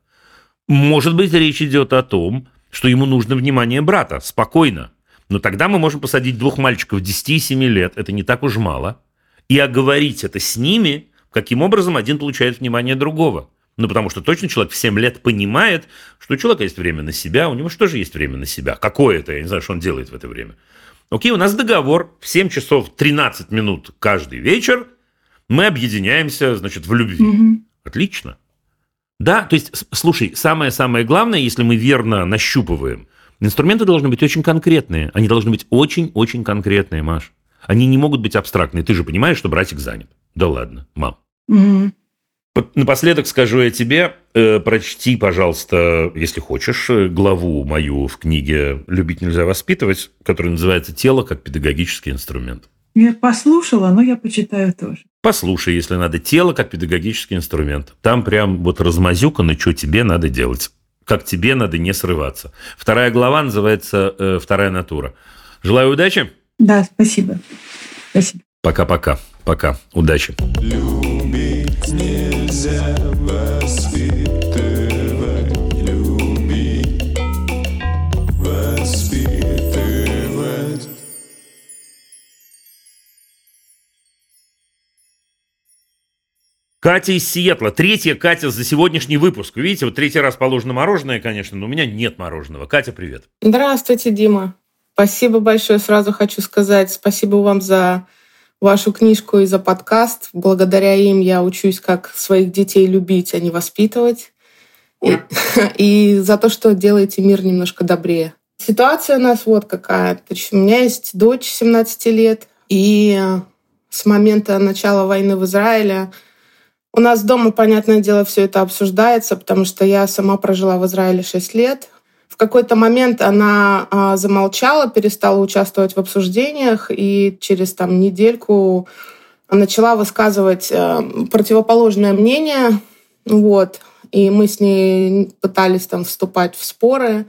S2: Может быть, речь идет о том, что ему нужно внимание брата, спокойно. Но тогда мы можем посадить двух мальчиков 10 и 7 лет, это не так уж мало, и оговорить это с ними, каким образом один получает внимание другого. Ну, потому что точно человек в 7 лет понимает, что у человека есть время на себя, у него что же есть время на себя? Какое это? Я не знаю, что он делает в это время. Окей, у нас договор в 7 часов 13 минут каждый вечер. Мы объединяемся, значит, в любви.
S7: Мгм.
S2: Отлично. Да, то есть, слушай, самое-самое главное, если мы верно нащупываем, инструменты должны быть очень конкретные. Они должны быть очень-очень конкретные, Маш. Они не могут быть абстрактные. Ты же понимаешь, что братик занят. Да ладно, мам.
S7: Мгм.
S2: Напоследок скажу я тебе, э, прочти, пожалуйста, если хочешь, э, главу мою в книге «Любить нельзя воспитывать», которая называется «Тело как педагогический инструмент».
S7: Я послушала, но я почитаю тоже.
S2: Послушай, если надо, тело как педагогический инструмент. Там прям вот размазюкано, что тебе надо делать. Как тебе надо не срываться. Вторая глава называется э, «Вторая натура». Желаю удачи.
S7: Да, спасибо. Спасибо.
S2: Пока-пока. Пока. Удачи.
S4: Любить нельзя воспитывать, любить, воспитывать.
S2: Катя из Сиэтла. Третья Катя за сегодняшний выпуск. Видите, вот третий раз положено мороженое, конечно, но у меня нет мороженого. Катя, привет.
S8: Здравствуйте, Дима. Спасибо большое. Сразу хочу сказать спасибо вам за вашу книжку и за подкаст. Благодаря им я учусь, как своих детей любить, а не воспитывать. И, <laughs> и за то, что делаете мир немножко добрее. Ситуация у нас вот какая. То есть у меня есть дочь 17 лет, и с момента начала войны в Израиле у нас дома, понятное дело, все это обсуждается, потому что я сама прожила в Израиле 6 лет. В какой-то момент она а, замолчала, перестала участвовать в обсуждениях, и через там недельку начала высказывать э, противоположное мнение. Вот. И мы с ней пытались там вступать в споры.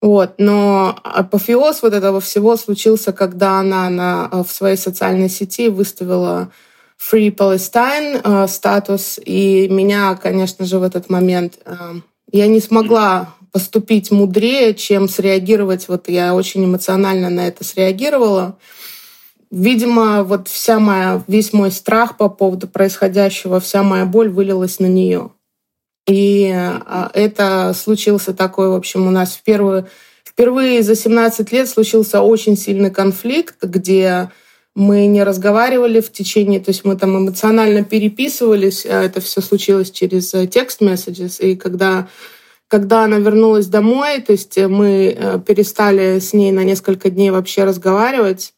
S8: Вот. Но апофеоз вот этого всего случился, когда она на, в своей социальной сети выставила Free Palestine э, статус. И меня, конечно же, в этот момент э, я не смогла поступить мудрее, чем среагировать. Вот я очень эмоционально на это среагировала. Видимо, вот вся моя, весь мой страх по поводу происходящего, вся моя боль вылилась на нее. И а, это случился такой, в общем, у нас в первую, впервые за 17 лет случился очень сильный конфликт, где мы не разговаривали в течение, то есть мы там эмоционально переписывались, а это все случилось через текст messages, и когда когда она вернулась домой, то есть мы э, перестали с ней на несколько дней вообще разговаривать.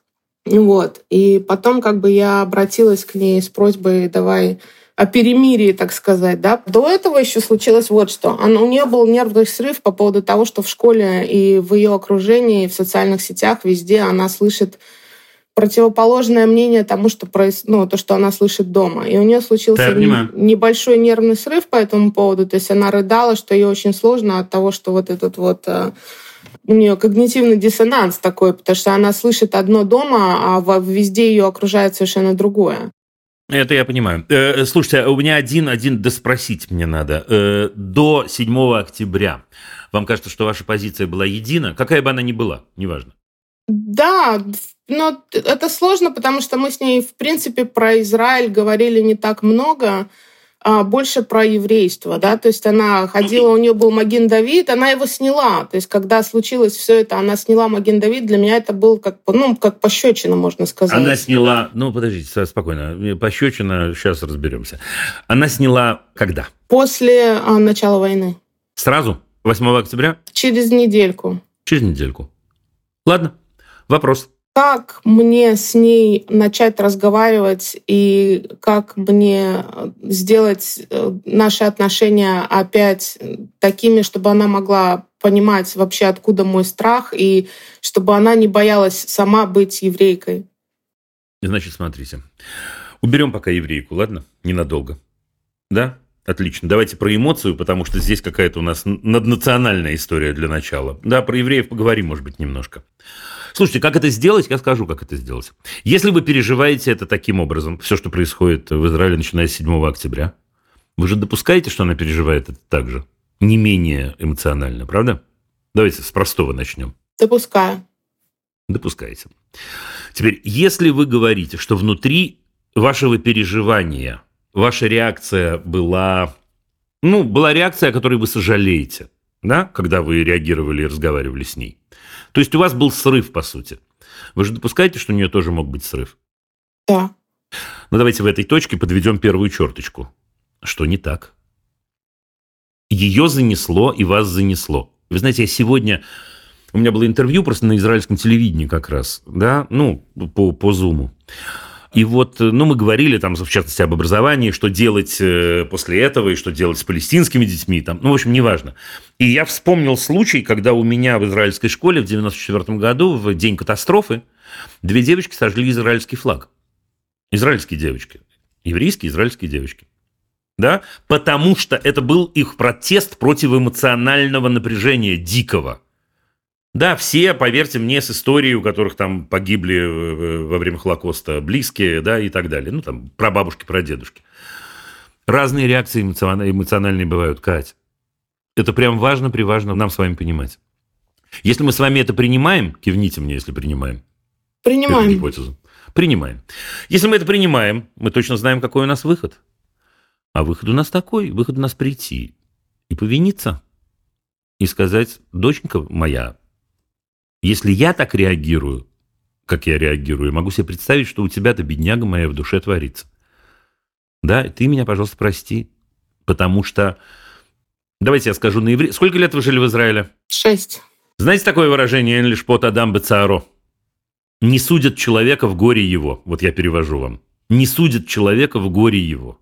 S8: Вот. И потом как бы я обратилась к ней с просьбой «давай о перемирии, так сказать, да. До этого еще случилось вот что. Она, у нее был нервный срыв по поводу того, что в школе и в ее окружении, и в социальных сетях везде она слышит противоположное мнение тому, что проис... ну, то, что она слышит дома. И у нее случился
S2: Да,
S8: небольшой нервный срыв по этому поводу. То есть она рыдала, что ей очень сложно от того, что вот этот вот э, у нее когнитивный диссонанс такой, потому что она слышит одно дома, а везде ее окружает совершенно другое.
S2: Это я понимаю. Э, слушайте, у меня один, один доспросить мне надо. Э, до 7 октября вам кажется, что ваша позиция была едина? Какая бы она ни была, неважно.
S8: Да, но это сложно, потому что мы с ней, в принципе, про Израиль говорили не так много, а больше про еврейство, да, то есть она ходила, у нее был Маген Давид, она его сняла, то есть когда случилось все это, она сняла Маген Давид, для меня это был как, ну, как пощечина, можно сказать.
S2: Она сняла, ну, подождите, спокойно, пощечина, сейчас разберемся. Она сняла когда?
S8: После а, начала войны.
S2: Сразу? 8 октября?
S8: Через недельку.
S2: Через недельку. Ладно, вопрос
S8: как мне с ней начать разговаривать и как мне сделать э, наши отношения опять такими, чтобы она могла понимать вообще, откуда мой страх, и чтобы она не боялась сама быть еврейкой.
S2: Значит, смотрите. Уберем пока еврейку, ладно? Ненадолго. Да? Отлично. Давайте про эмоцию, потому что здесь какая-то у нас наднациональная история для начала. Да, про евреев поговорим, может быть, немножко. Слушайте, как это сделать, я скажу, как это сделать. Если вы переживаете это таким образом, все, что происходит в Израиле, начиная с 7 октября, вы же допускаете, что она переживает это так же? Не менее эмоционально, правда? Давайте с простого начнем.
S8: Допускаю.
S2: Допускаете. Теперь, если вы говорите, что внутри вашего переживания ваша реакция была... Ну, была реакция, о которой вы сожалеете, да, когда вы реагировали и разговаривали с ней. То есть у вас был срыв, по сути. Вы же допускаете, что у нее тоже мог быть срыв?
S8: Да.
S2: Ну, давайте в этой точке подведем первую черточку. Что не так? Ее занесло и вас занесло. Вы знаете, я сегодня... У меня было интервью просто на израильском телевидении как раз, да, ну, по, по Зуму. И вот, э, ну, мы говорили там, в частности, об образовании, что делать э, после этого, и что делать с палестинскими детьми, там, ну, в общем, неважно. И я вспомнил случай, когда у меня в израильской школе в 94 году, в день катастрофы, две девочки сожгли израильский флаг. Израильские девочки. Еврейские израильские девочки. Да? Потому что это был их протест против эмоционального напряжения дикого. Да, все, поверьте мне, с историей, у которых там погибли э, во время Холокоста близкие, да, и так далее. Ну, там, про бабушки, про дедушки. Разные реакции эмоциональные бывают, Кать. Это прям важно, приважно нам с вами понимать. Если мы с вами это принимаем, кивните мне, если принимаем.
S8: Принимаем.
S2: Эту гипотезу. Принимаем. Если мы это принимаем, мы точно знаем, какой у нас выход. А выход у нас такой. Выход у нас прийти и повиниться. И сказать, доченька моя, если я так реагирую, как я реагирую, могу себе представить, что у тебя-то, бедняга моя, в душе творится. Да, ты меня, пожалуйста, прости. Потому что, давайте я скажу на иврите. Сколько лет вы жили в Израиле?
S8: Шесть.
S2: Знаете такое выражение «Энлиш пот адам бецааро»? Не судят человека в горе его. Вот я перевожу вам. Не судят человека в горе его.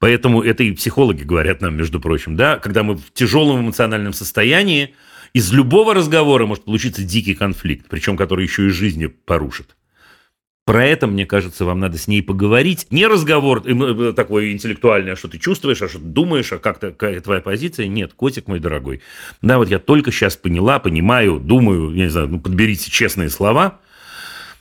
S2: Поэтому это и психологи говорят нам, между прочим, да, когда мы в тяжелом эмоциональном состоянии, из любого разговора может получиться дикий конфликт, причем который еще и жизни порушит. Про это, мне кажется, вам надо с ней поговорить. Не разговор э, такой интеллектуальный, а что ты чувствуешь, а что ты думаешь, а как какая твоя позиция. Нет, котик мой дорогой. Да, вот я только сейчас поняла, понимаю, думаю, я не знаю, ну, подберите честные слова,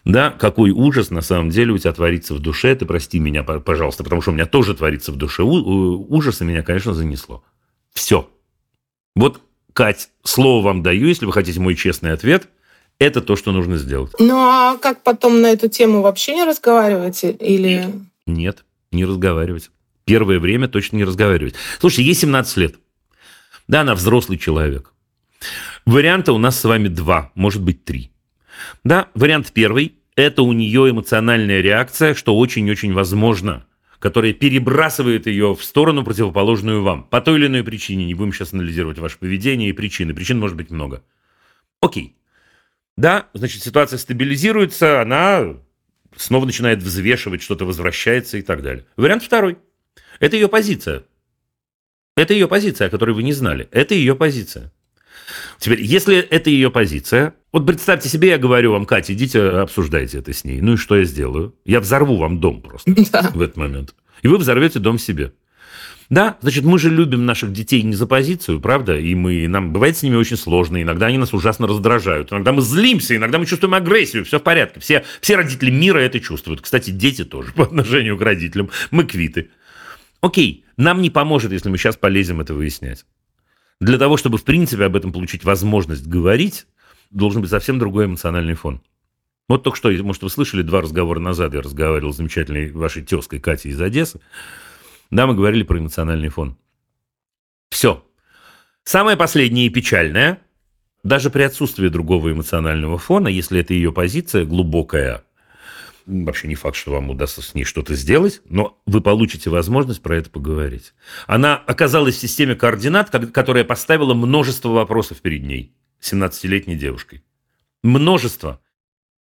S2: да, какой ужас на самом деле у тебя творится в душе. Ты прости меня, пожалуйста, потому что у меня тоже творится в душе ужас, и меня, конечно, занесло. Все. Вот Кать, слово вам даю, если вы хотите мой честный ответ. Это то, что нужно сделать.
S8: Ну а как потом на эту тему вообще не разговаривать? Или...
S2: Нет, не разговаривать. Первое время точно не разговаривать. Слушай, ей 17 лет. Да, она взрослый человек. Варианта у нас с вами два, может быть, три. Да, вариант первый – это у нее эмоциональная реакция, что очень-очень возможно – которая перебрасывает ее в сторону, противоположную вам. По той или иной причине. Не будем сейчас анализировать ваше поведение и причины. Причин может быть много. Окей. Да, значит, ситуация стабилизируется, она снова начинает взвешивать, что-то возвращается и так далее. Вариант второй. Это ее позиция. Это ее позиция, о которой вы не знали. Это ее позиция. Теперь, если это ее позиция, вот представьте себе, я говорю вам, Катя, идите обсуждайте это с ней. Ну и что я сделаю? Я взорву вам дом просто <laughs>
S8: Да.
S2: в этот момент. И вы взорвете дом себе. Да, значит, мы же любим наших детей не за позицию, правда? И мы, нам бывает с ними очень сложно, иногда они нас ужасно раздражают, иногда мы злимся, иногда мы чувствуем агрессию, все в порядке. Все, все родители мира это чувствуют. Кстати, дети тоже по отношению к родителям. Мы квиты. Окей, нам не поможет, если мы сейчас полезем это выяснять. Для того, чтобы, в принципе, об этом получить возможность говорить, должен быть совсем другой эмоциональный фон. Вот только что, может, вы слышали два разговора назад, я разговаривал с замечательной вашей тезкой Катей из Одессы. Да, мы говорили про эмоциональный фон. Все. Самое последнее и печальное, даже при отсутствии другого эмоционального фона, если это ее позиция глубокая, вообще не факт, что вам удастся с ней что-то сделать, но вы получите возможность про это поговорить. Она оказалась в системе координат, ко- которая поставила множество вопросов перед ней, 17-летней девушкой. Множество.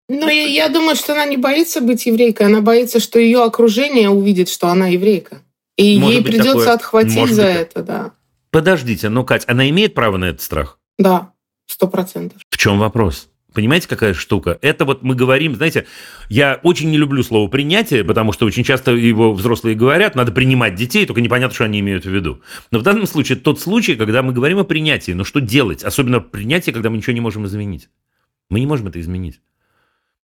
S8: Но я, я думаю, что она не боится быть еврейкой, она боится, что ее окружение увидит, что она еврейка. И
S2: Может
S8: ей
S2: быть,
S8: придется
S2: такое.
S8: отхватить
S2: Может
S8: за
S2: быть.
S8: это, да.
S2: Подождите, ну, Кать, она имеет право на этот страх?
S8: Да, сто процентов.
S2: В чем вопрос? Понимаете, какая штука? Это вот мы говорим, знаете, я очень не люблю слово принятие, потому что очень часто его взрослые говорят, надо принимать детей, только непонятно, что они имеют в виду. Но в данном случае тот случай, когда мы говорим о принятии, но что делать? Особенно принятие, когда мы ничего не можем изменить. Мы не можем это изменить.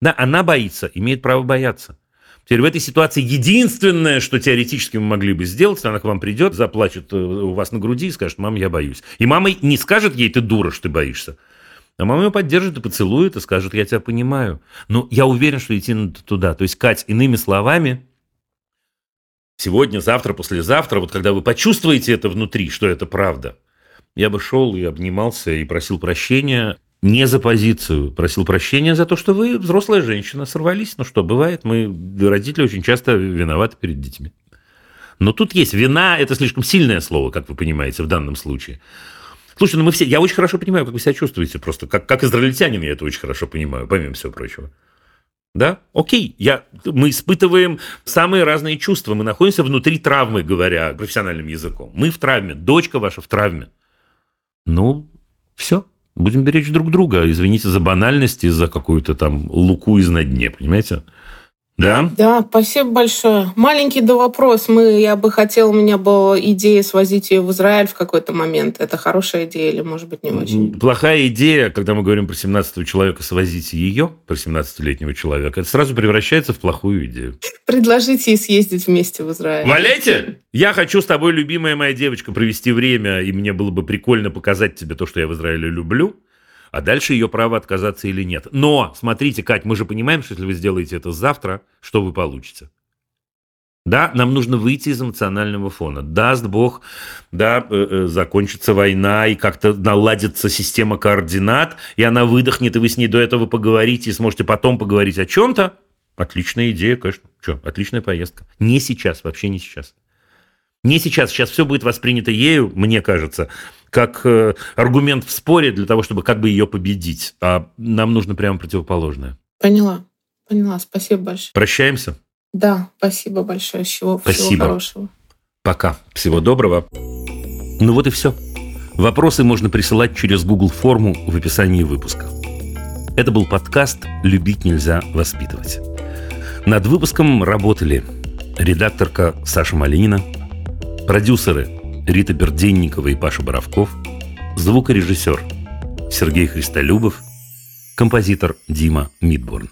S2: Да, она боится, имеет право бояться. Теперь в этой ситуации единственное, что теоретически мы могли бы сделать, она к вам придет, заплачет э, у вас на груди и скажет, мам, я боюсь. И мама не скажет ей, ты дура, что ты боишься. А мама ее поддержит и поцелует, и скажет, я тебя понимаю. Но я уверен, что идти надо туда. То есть, Кать, иными словами, сегодня, завтра, послезавтра, вот когда вы почувствуете это внутри, что это правда, я бы шел и обнимался и просил прощения не за позицию, просил прощения за то, что вы взрослая женщина, сорвались. Ну что, бывает, мы, родители, очень часто виноваты перед детьми. Но тут есть вина, это слишком сильное слово, как вы понимаете, в данном случае. Слушай, ну мы все, я очень хорошо понимаю, как вы себя чувствуете, просто как, как израильтянин я это очень хорошо понимаю, помимо всего прочего. Да? Окей, я, мы испытываем самые разные чувства, мы находимся внутри травмы, говоря профессиональным языком. Мы в травме, дочка ваша в травме. Ну, все, будем беречь друг друга. Извините за банальность и за какую-то там луку из на дне, понимаете? Да?
S8: Да, спасибо большое. Маленький до вопрос. Мы, я бы хотела, у меня была идея свозить ее в Израиль в какой-то момент. Это хорошая идея или, может быть, не очень?
S2: Плохая идея, когда мы говорим про 17 человека, свозить ее, про 17-летнего человека, это сразу превращается в плохую идею.
S8: Предложите ей съездить вместе в Израиль.
S2: Валяйте! Я хочу с тобой, любимая моя девочка, провести время, и мне было бы прикольно показать тебе то, что я в Израиле люблю, а дальше ее право отказаться или нет. Но, смотрите, Кать, мы же понимаем, что если вы сделаете это завтра, что вы получите? Да, нам нужно выйти из эмоционального фона. Даст Бог, да, э, э, закончится война, и как-то наладится система координат, и она выдохнет, и вы с ней до этого поговорите, и сможете потом поговорить о чем-то. Отличная идея, конечно. Что, отличная поездка. Не сейчас, вообще не сейчас. Не сейчас. Сейчас все будет воспринято ею, мне кажется, как э, аргумент в споре для того, чтобы как бы ее победить. А нам нужно прямо противоположное.
S8: Поняла. Поняла. Спасибо большое.
S2: Прощаемся.
S8: Да, спасибо большое. Всего, всего
S2: Спасибо.
S8: хорошего.
S2: Пока. Всего доброго. Ну вот и все. Вопросы можно присылать через Google форму в описании выпуска. Это был подкаст «Любить нельзя воспитывать». Над выпуском работали редакторка Саша Малинина, продюсеры Рита Берденникова и Паша Боровков, звукорежиссер Сергей Христолюбов, композитор Дима Мидборн.